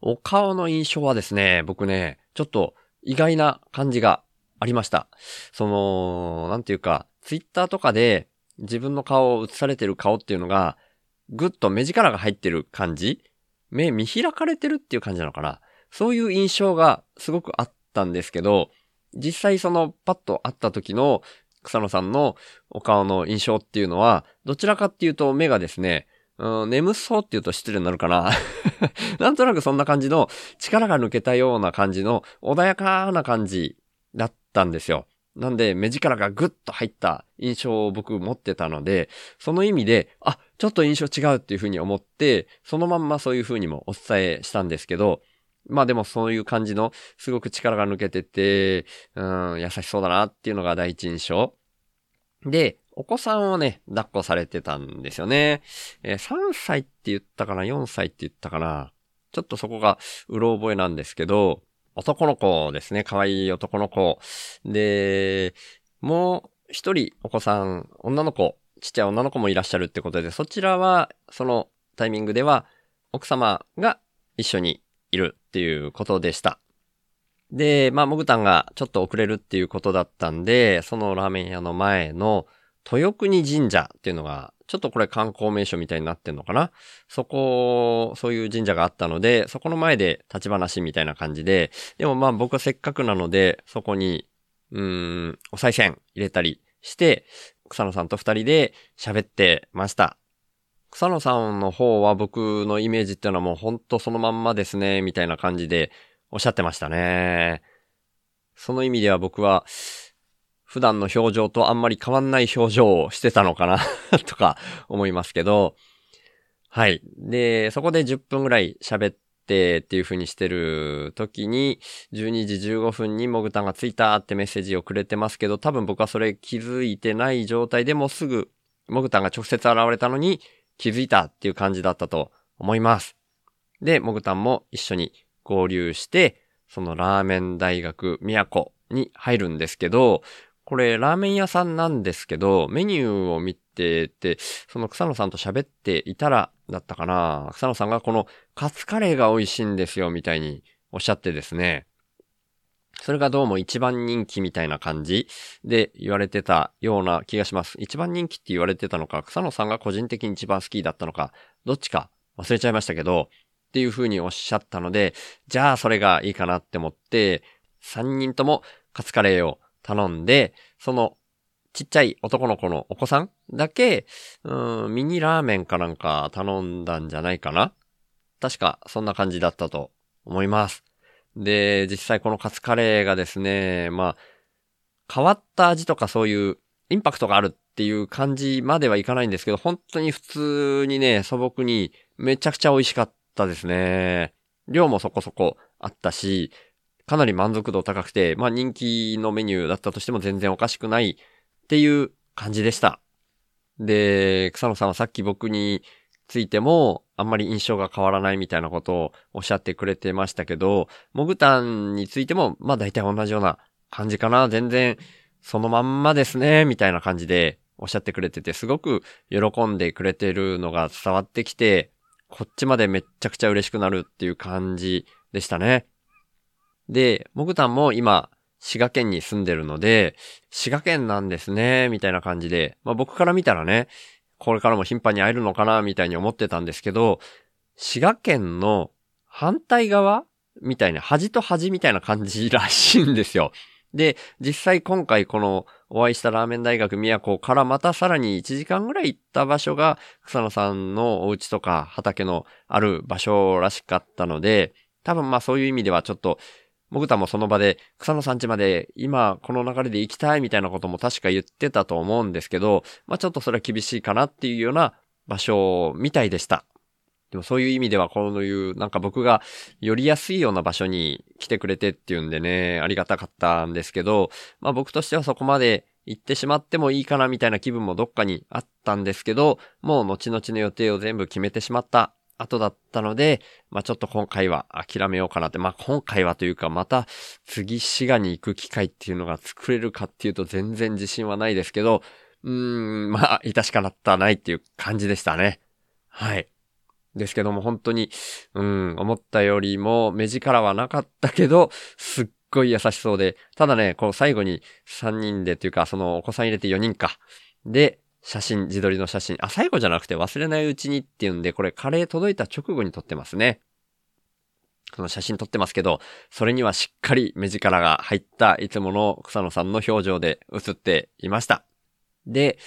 お顔の印象はですね、僕ね、ちょっと意外な感じがありました。その、なんていうか、ツイッターとかで自分の顔を映されてる顔っていうのが、ぐっと目力が入ってる感じ？目見開かれてるっていう感じなのかな？そういう印象がすごくあったんですけど、実際そのパッと会った時の草野さんのお顔の印象っていうのは、どちらかっていうと目がですね、うん、眠そうって言うと失礼になるかな。なんとなくそんな感じの力が抜けたような感じの穏やかな感じだったんですよ。なんで目力がぐっと入った印象を僕持ってたので、その意味で、あ、ちょっと印象違うっていうふうに思って、そのまんまそういうふうにもお伝えしたんですけど、まあでもそういう感じの、すごく力が抜けてて、うん、優しそうだなっていうのが第一印象。で、お子さんをね、抱っこされてたんですよね。えー、3歳って言ったかな ?4 歳って言ったかな？ちょっとそこがうろ覚えなんですけど、男の子ですね。可愛い男の子。で、もう一人お子さん、女の子、ちっちゃい女の子もいらっしゃるってことで、そちらは、そのタイミングでは、奥様が一緒にいるっていうことでした。で、まあ、もぐたんがちょっと遅れるっていうことだったんで、そのラーメン屋の前の豊国神社っていうのが、ちょっとこれ観光名所みたいになってんのかな？そこ、そういう神社があったので、そこの前で立ち話みたいな感じで、でもまあ僕はせっかくなので、そこに、うん、お賽銭入れたりして、草野さんと二人で喋ってました。草野さんの方は僕のイメージっていうのはもうほんとそのまんまですね、みたいな感じでおっしゃってましたね。その意味では僕は、普段の表情とあんまり変わんない表情をしてたのかな とか思いますけど、はい。で、そこで10分ぐらい喋ってっていう風にしてる時に、12時15分にモグタンが着いたってメッセージをくれてますけど、多分僕はそれ気づいてない状態でもすぐ、モグタンが直接現れたのに気づいたっていう感じだったと思います。で、モグタンも一緒に合流して、そのラーメン大学都に入るんですけど、これ、ラーメン屋さんなんですけど、メニューを見てて、その草野さんと喋っていたら、だったかな草野さんがこのカツカレーが美味しいんですよ、みたいにおっしゃってですね。それがどうも一番人気みたいな感じで言われてたような気がします。一番人気って言われてたのか、草野さんが個人的に一番好きだったのか、どっちか忘れちゃいましたけど、っていう風におっしゃったので、じゃあそれがいいかなって思って、3人ともカツカレーを頼んで、そのちっちゃい男の子のお子さんだけ、うん、ミニラーメンかなんか頼んだんじゃないかな確かそんな感じだったと思います。で、実際このカツカレーがですね、まあ、変わった味とかそういうインパクトがあるっていう感じまではいかないんですけど、本当に普通にね、素朴にめちゃくちゃ美味しかったですね。量もそこそこあったし、かなり満足度高くて、まあ人気のメニューだったとしても全然おかしくないっていう感じでした。で、草野さんはさっき僕についてもあんまり印象が変わらないみたいなことをおっしゃってくれてましたけど、モグタンについてもまあ大体同じような感じかな。全然そのまんまですね、みたいな感じでおっしゃってくれてて、すごく喜んでくれてるのが伝わってきて、こっちまでめっちゃくちゃ嬉しくなるっていう感じでしたね。で、もぐたんも今、滋賀県に住んでるので、滋賀県なんですね、みたいな感じで、まあ僕から見たらね、これからも頻繁に会えるのかな、みたいに思ってたんですけど、滋賀県の反対側みたいな、端と端みたいな感じらしいんですよ。で、実際今回このお会いしたラーメン大学宮古からまたさらに1時間ぐらい行った場所が草野さんのお家とか畑のある場所らしかったので、多分まあそういう意味ではちょっともぐたもその場で草野さん家まで今この流れで行きたいみたいなことも確か言ってたと思うんですけど、まあちょっとそれは厳しいかなっていうような場所みたいでした。でもそういう意味ではこういうなんか僕が寄りやすいような場所に来てくれてっていうんでね、ありがたかったんですけど、まあ僕としてはそこまで行ってしまってもいいかなみたいな気分もどっかにあったんですけど、もう後々の予定を全部決めてしまった後だったので、まあちょっと今回は諦めようかなって、まあ今回はというかまた次滋賀に行く機会っていうのが作れるかっていうと全然自信はないですけど、うーん、まあ、致しかなったないっていう感じでしたね。はい。ですけども本当に、うん、思ったよりも目力はなかったけど、すっごい優しそうで、ただね、この最後に3人でっていうか、そのお子さん入れて4人か。で、写真、自撮りの写真。あ、最後じゃなくて忘れないうちにっていうんで、これカレー届いた直後に撮ってますね。その写真撮ってますけど、それにはしっかり目力が入ったいつもの草野さんの表情で写っていました。で、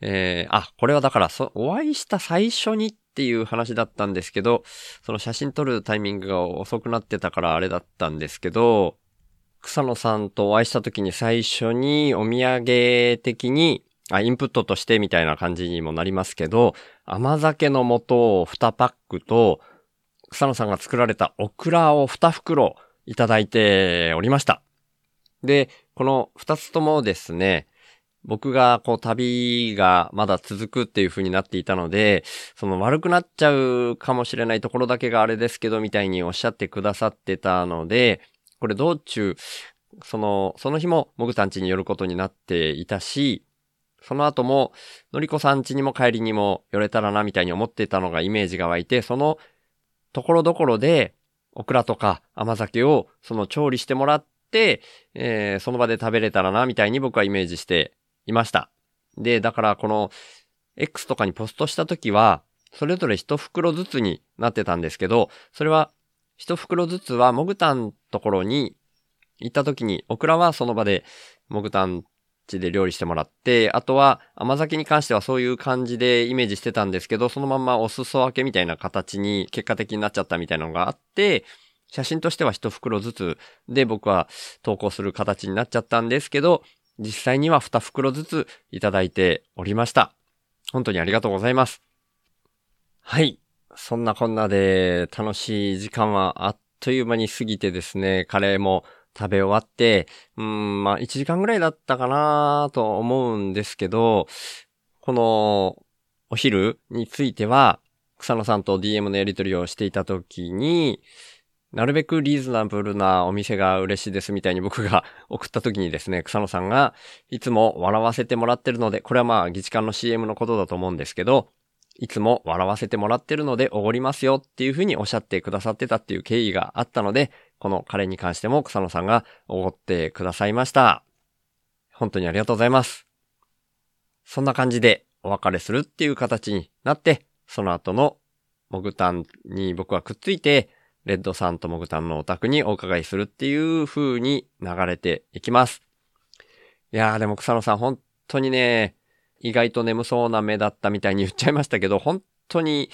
えー、あ、これはだからそ、お会いした最初にっていう話だったんですけど、その写真撮るタイミングが遅くなってたからあれだったんですけど、草野さんとお会いした時に最初にお土産的に、あ、インプットとしてみたいな感じにもなりますけど、甘酒の素を2パックと、草野さんが作られたオクラを2袋いただいておりました。で、この2つともですね、僕がこう旅がまだ続くっていう風になっていたので、その悪くなっちゃうかもしれないところだけがあれですけどみたいにおっしゃってくださってたので、これ道中、その、その日もモグタン家に寄ることになっていたし、その後も、のりこさん家にも帰りにも寄れたらなみたいに思ってたのがイメージが湧いて、そのところどころで、オクラとか甘酒をその調理してもらって、えー、その場で食べれたらなみたいに僕はイメージしていました。で、だからこの X とかにポストした時は、それぞれ一袋ずつになってたんですけど、それは一袋ずつはモグタンところに行った時に、オクラはその場でモグタン地で料理してもらって、あとは甘酒に関してはそういう感じでイメージしてたんですけど、そのまんまお裾分けみたいな形に結果的になっちゃったみたいなのがあって、写真としては一袋ずつで僕は投稿する形になっちゃったんですけど、実際には2袋ずついただいておりました。本当にありがとうございます。はい。そんなこんなで楽しい時間はあっという間に過ぎてですね、カレーも食べ終わって、うん、まあ1時間ぐらいだったかなと思うんですけど、このお昼については、草野さんと DM のやり取りをしていた時に、なるべくリーズナブルなお店が嬉しいですみたいに僕が 送った時にですね、草野さんがいつも笑わせてもらってるので、これはまあ、議事館の CM のことだと思うんですけど、いつも笑わせてもらってるのでおごりますよっていうふうにおっしゃってくださってたっていう経緯があったので、この彼に関しても草野さんがおごってくださいました。本当にありがとうございます。そんな感じでお別れするっていう形になって、その後のモグタンに僕はくっついて、レッドさんとモグタンのお宅にお伺いするっていう風に流れていきます。いやーでも草野さん本当にね、意外と眠そうな目だったみたいに言っちゃいましたけど、本当に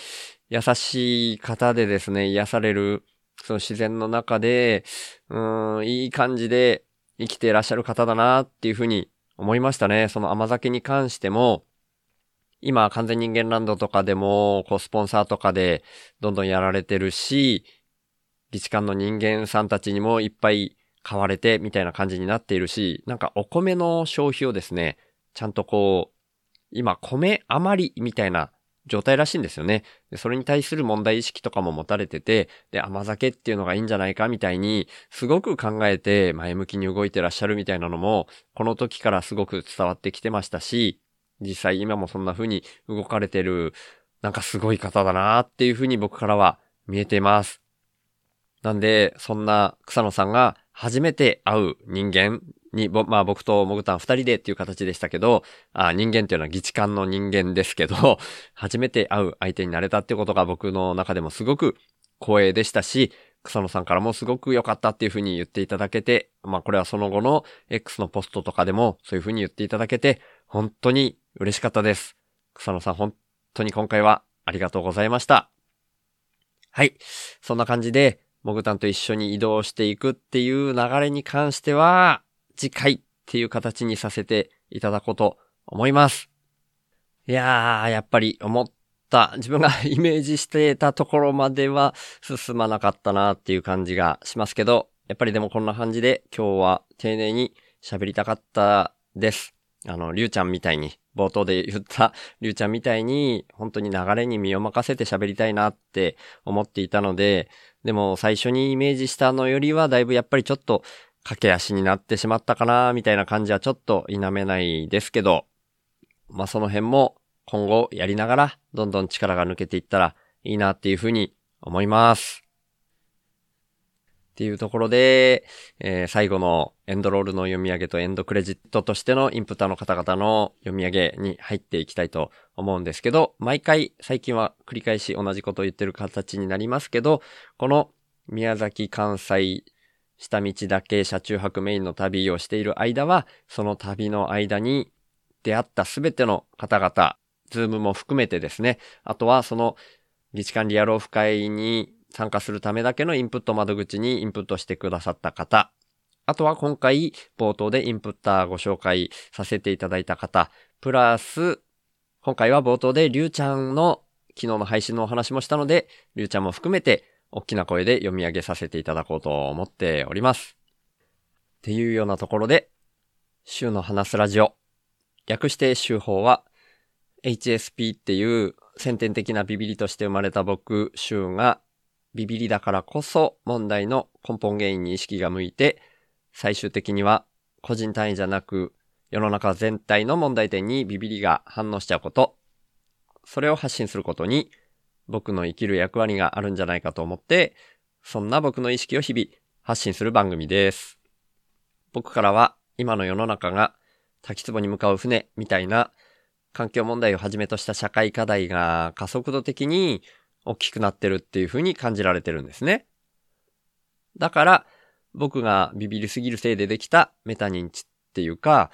優しい方でですね、癒される、その自然の中で、うん、いい感じで生きていらっしゃる方だなっていう風に思いましたね。その甘酒に関しても、今、完全人間ランドとかでも、こう、スポンサーとかで、どんどんやられてるし、理事官の人間さんたちにもいっぱい買われてみたいな感じになっているし、なんかお米の消費をですね、ちゃんとこう、今米余りみたいな状態らしいんですよね。でそれに対する問題意識とかも持たれてて、で、甘酒っていうのがいいんじゃないかみたいに、すごく考えて前向きに動いてらっしゃるみたいなのも、この時からすごく伝わってきてましたし、実際今もそんな風に動かれてる、なんかすごい方だなっていう風に僕からは見えています。なんで、そんな草野さんが初めて会う人間に、ぼまあ僕とモグタン二人でっていう形でしたけど、あ人間っていうのは議事官の人間ですけど、初めて会う相手になれたってことが僕の中でもすごく光栄でしたし、草野さんからもすごく良かったっていうふうに言っていただけて、まあこれはその後の X のポストとかでもそういうふうに言っていただけて、本当に嬉しかったです。草野さん本当に今回はありがとうございました。はい。そんな感じで、モグタンと一緒に移動していくっていう流れに関しては、次回っていう形にさせていただこうと思います。いやー、やっぱり思った、自分が イメージしてたところまでは進まなかったなっていう感じがしますけど、やっぱりでもこんな感じで今日は丁寧に喋りたかったです。あの、りゅうちゃんみたいに、冒頭で言った りゅうちゃんみたいに、本当に流れに身を任せて喋りたいなって思っていたので、でも最初にイメージしたのよりはだいぶやっぱりちょっと駆け足になってしまったかなみたいな感じはちょっと否めないですけど、まあ、その辺も今後やりながらどんどん力が抜けていったらいいなっていうふうに思います。っていうところで、えー、最後のエンドロールの読み上げとエンドクレジットとしてのインプタの方々の読み上げに入っていきたいと思うんですけど、毎回最近は繰り返し同じことを言ってる形になりますけど、この宮崎関西下道だけ車中泊メインの旅をしている間は、その旅の間に出会ったすべての方々、ズームも含めてですね、あとはその議事管理野郎府会に参加するためだけのインプット窓口にインプットしてくださった方、あとは今回冒頭でインプッターご紹介させていただいた方、プラス、今回は冒頭でりゅうちゃんの昨日の配信のお話もしたので、りゅうちゃんも含めて大きな声で読み上げさせていただこうと思っております。っていうようなところで、週の話すラジオ、略して週報は、HSP っていう先天的なビビリとして生まれた僕、週がビビリだからこそ問題の根本原因に意識が向いて、最終的には個人単位じゃなく世の中全体の問題点にビビリが反応しちゃうこと、それを発信することに僕の生きる役割があるんじゃないかと思って、そんな僕の意識を日々発信する番組です。僕からは今の世の中が滝壺に向かう船みたいな環境問題をはじめとした社会課題が加速度的に大きくなってるっていう風に感じられてるんですね。だから僕がビビりすぎるせいでできたメタ認知っていうか、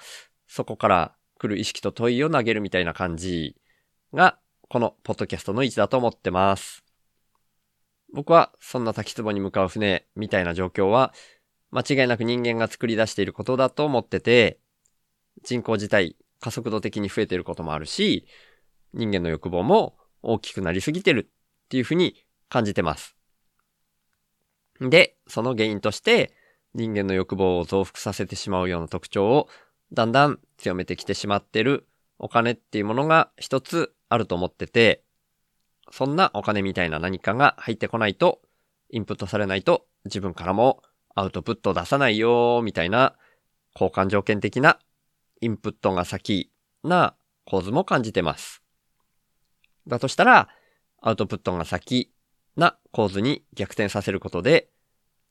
そこから来る意識と問いを投げるみたいな感じがこのポッドキャストの位置だと思ってます。僕はそんな滝壺に向かう船みたいな状況は間違いなく人間が作り出していることだと思ってて、人口自体加速度的に増えていることもあるし、人間の欲望も大きくなりすぎてるっていうふうに感じてます。で、その原因として人間の欲望を増幅させてしまうような特徴をだんだん強めてきてしまってるお金っていうものが一つあると思ってて、そんなお金みたいな何かが入ってこないと、インプットされないと自分からもアウトプット出さないよみたいな交換条件的なインプットが先な構図も感じてます。だとしたら、アウトプットが先な構図に逆転させることで、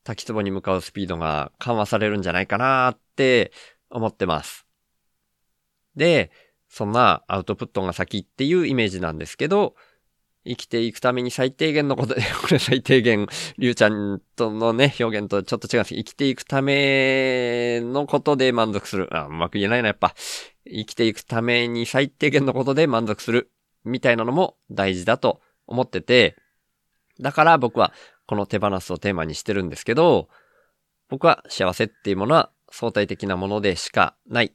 滝壺に向かうスピードが緩和されるんじゃないかなって思ってます。で、そんなアウトプットが先っていうイメージなんですけど、生きていくために最低限のことで、これ最低限、りゅうちゃんとのね、表現とちょっと違うんですけど生きていくためのことで満足する。あ、うまく言えないな、やっぱ。生きていくために最低限のことで満足する。みたいなのも大事だと思ってて、だから僕はこの手放すをテーマにしてるんですけど、僕は幸せっていうものは相対的なものでしかないっ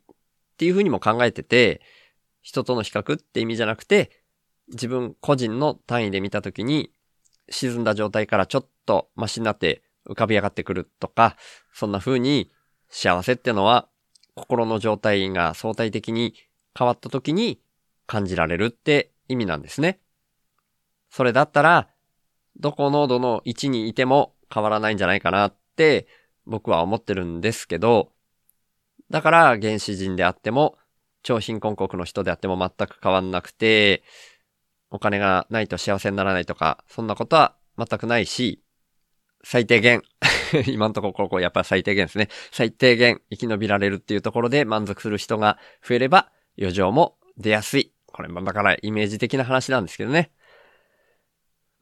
ていうふうにも考えてて、人との比較って意味じゃなくて、自分個人の単位で見たときに、沈んだ状態からちょっとマシになって浮かび上がってくるとか、そんな風に幸せってのは心の状態が相対的に変わった時に感じられるって意味なんですね。それだったら、どこのどの位置にいても変わらないんじゃないかなって僕は思ってるんですけど、だから原始人であっても、超貧困国の人であっても全く変わんなくて、お金がないと幸せにならないとか、そんなことは全くないし、最低限 今んとこここやっぱ最低限ですね。最低限生き延びられるっていうところで満足する人が増えれば余剰も出やすい。これもだからイメージ的な話なんですけどね。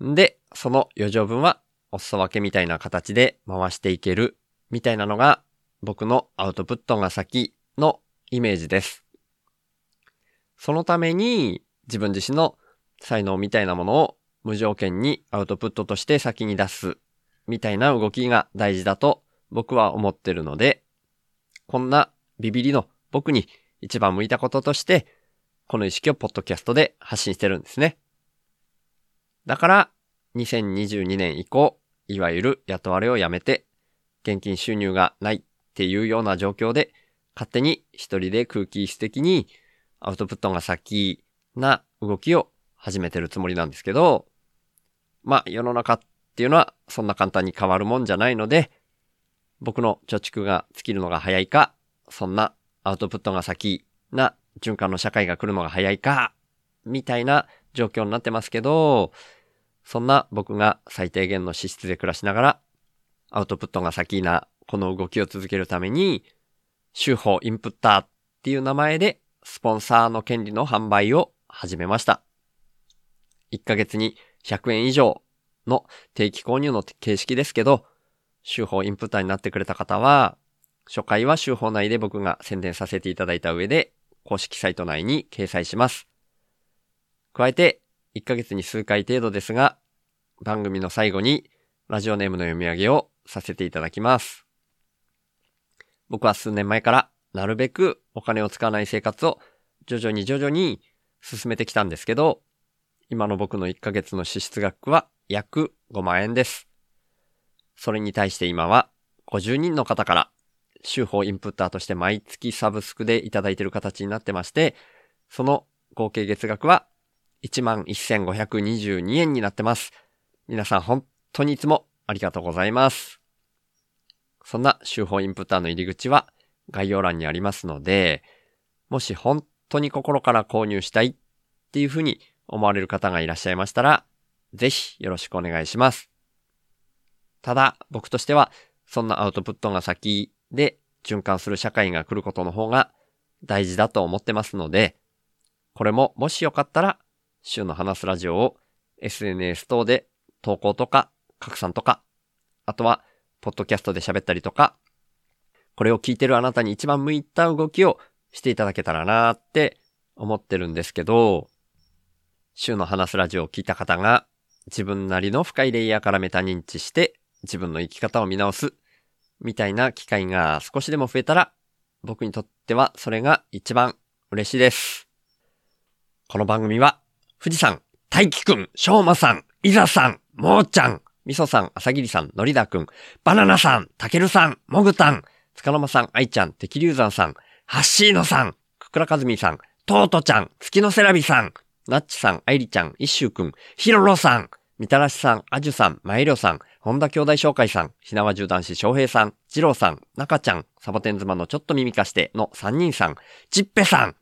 んで、その余剰分はお裾分けみたいな形で回していけるみたいなのが僕のアウトプットが先のイメージです。そのために自分自身の才能みたいなものを無条件にアウトプットとして先に出すみたいな動きが大事だと僕は思ってるので、こんなビビリの僕に一番向いたこととして、この意識をポッドキャストで発信してるんですね。だから、2022年以降、いわゆる雇われを辞めて、現金収入がないっていうような状況で、勝手に一人で空気質的にアウトプットが先な動きを始めてるつもりなんですけど、まあ世の中っていうのはそんな簡単に変わるもんじゃないので、僕の貯蓄が尽きるのが早いか、そんなアウトプットが先な循環の社会が来るのが早いか、みたいな状況になってますけど、そんな僕が最低限の資質で暮らしながら、アウトプットが先なこの動きを続けるために、週報インプッターっていう名前でスポンサーの権利の販売を始めました。1ヶ月に100円以上の定期購入の形式ですけど、週報インプッターになってくれた方は、初回は週報内で僕が宣伝させていただいた上で、公式サイト内に掲載します。加えて、1ヶ月に数回程度ですが、番組の最後にラジオネームの読み上げをさせていただきます。僕は数年前からなるべくお金を使わない生活を徐々に徐々に進めてきたんですけど、今の僕の1ヶ月の支出額は約5万円です。それに対して今は50人の方から週報インプッターとして毎月サブスクでいただいている形になってまして、その合計月額は11,522円になってます。皆さん本当にいつもありがとうございます。そんな週報インプッターの入り口は概要欄にありますので、もし本当に心から購入したいっていうふうに思われる方がいらっしゃいましたら、ぜひよろしくお願いします。ただ、僕としては、そんなアウトプットが先で循環する社会が来ることの方が大事だと思ってますので、これももしよかったら、週の話すラジオを SNS 等で投稿とか拡散とか、あとは、ポッドキャストで喋ったりとか、これを聞いてるあなたに一番向いた動きをしていただけたらなって思ってるんですけど、週の話すラジオを聞いた方が自分なりの深いレイヤーからメタ認知して自分の生き方を見直すみたいな機会が少しでも増えたら僕にとってはそれが一番嬉しいです。この番組は富士山、大輝くん、しょうまさん、いざさん、もーちゃん、みそさん、あさぎりさん、のりだくん、バナナさん、たけるさん、もぐたん、つかのまさん、あいちゃん、てきりゅうざんさん、はっしーのさん、くくらかずみさん、とうとちゃん、月のセラビさん、なっちさん、あいりちゃん、いっしゅうくん、ひろろさん、みたらしさん、あじゅさん、まいりょさん、本田兄弟紹介さん、ひなわじ男子翔平さん、じろうさん、なかちゃん、サボテン妻のちょっと耳かしての3人さん、ちっぺさん、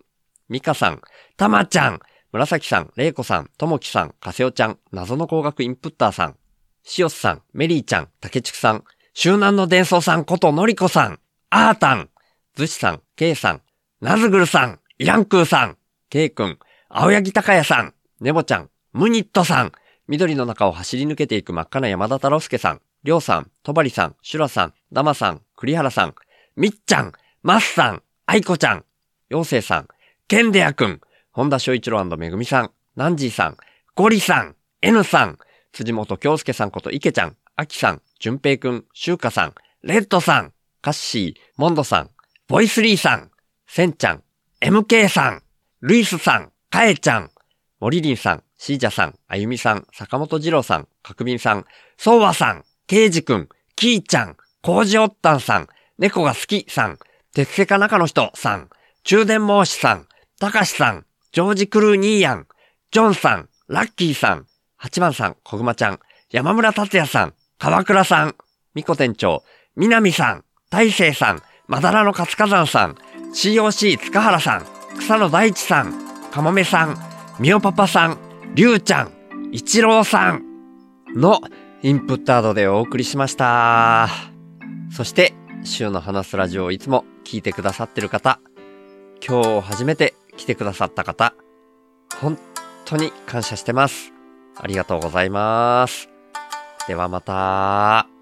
みかさん、たまちゃん、紫さん、れいこさん、ともきさん、かせおちゃん、謎の工学インプッターさん、しおすさん、メリーちゃん、たけちくさん、周南の伝送さんことのりこさん、あーたん、ずしさん、けいさん、なずぐるさん、イランクーさん、けいくん、青柳高也さん、ねぼちゃん、ムニットさん、緑の中を走り抜けていく真っ赤な山田太郎介さん、りょうさん、とばりさん、しゅらさん、だまさん、栗原さん、みっちゃん、まっさん、あいこちゃん、ようせいさん、けんでやくん、本田翔一郎めぐみさん、ナンジーさん、ゴリさん、N さん、辻本京介さんこと池ちゃん、あきさん、じゅんぺいくん、しゅうかさん、レッドさん、カッシー、モンドさん、ボイスリーさん、センちゃん、MK さん、ルイスさん、カエちゃん、モリリンさん、シージャさん、あゆみさん、坂本二郎さん、かくびんさん、ソーワさん、ケイジくん、キーちゃん、コージオッタンさん、猫が好きさん、鉄セカ中の人さん、中電申しさん、たかしさん、ジョージ・クルーニーヤン、ジョンさん、ラッキーさん、八番さん、小熊ちゃん、山村達也さん、川倉さん、みこ店長、南さん、大成さん、まだらの活火山さん、COC 塚原さん、草野大地さん、かもめさん、みおパパさん、りゅうちゃん、一郎さんのインプットアドでお送りしました。そして、週の話すラジオをいつも聞いてくださってる方、今日初めて来てくださった方、本当に感謝してます。ありがとうございます。ではまた。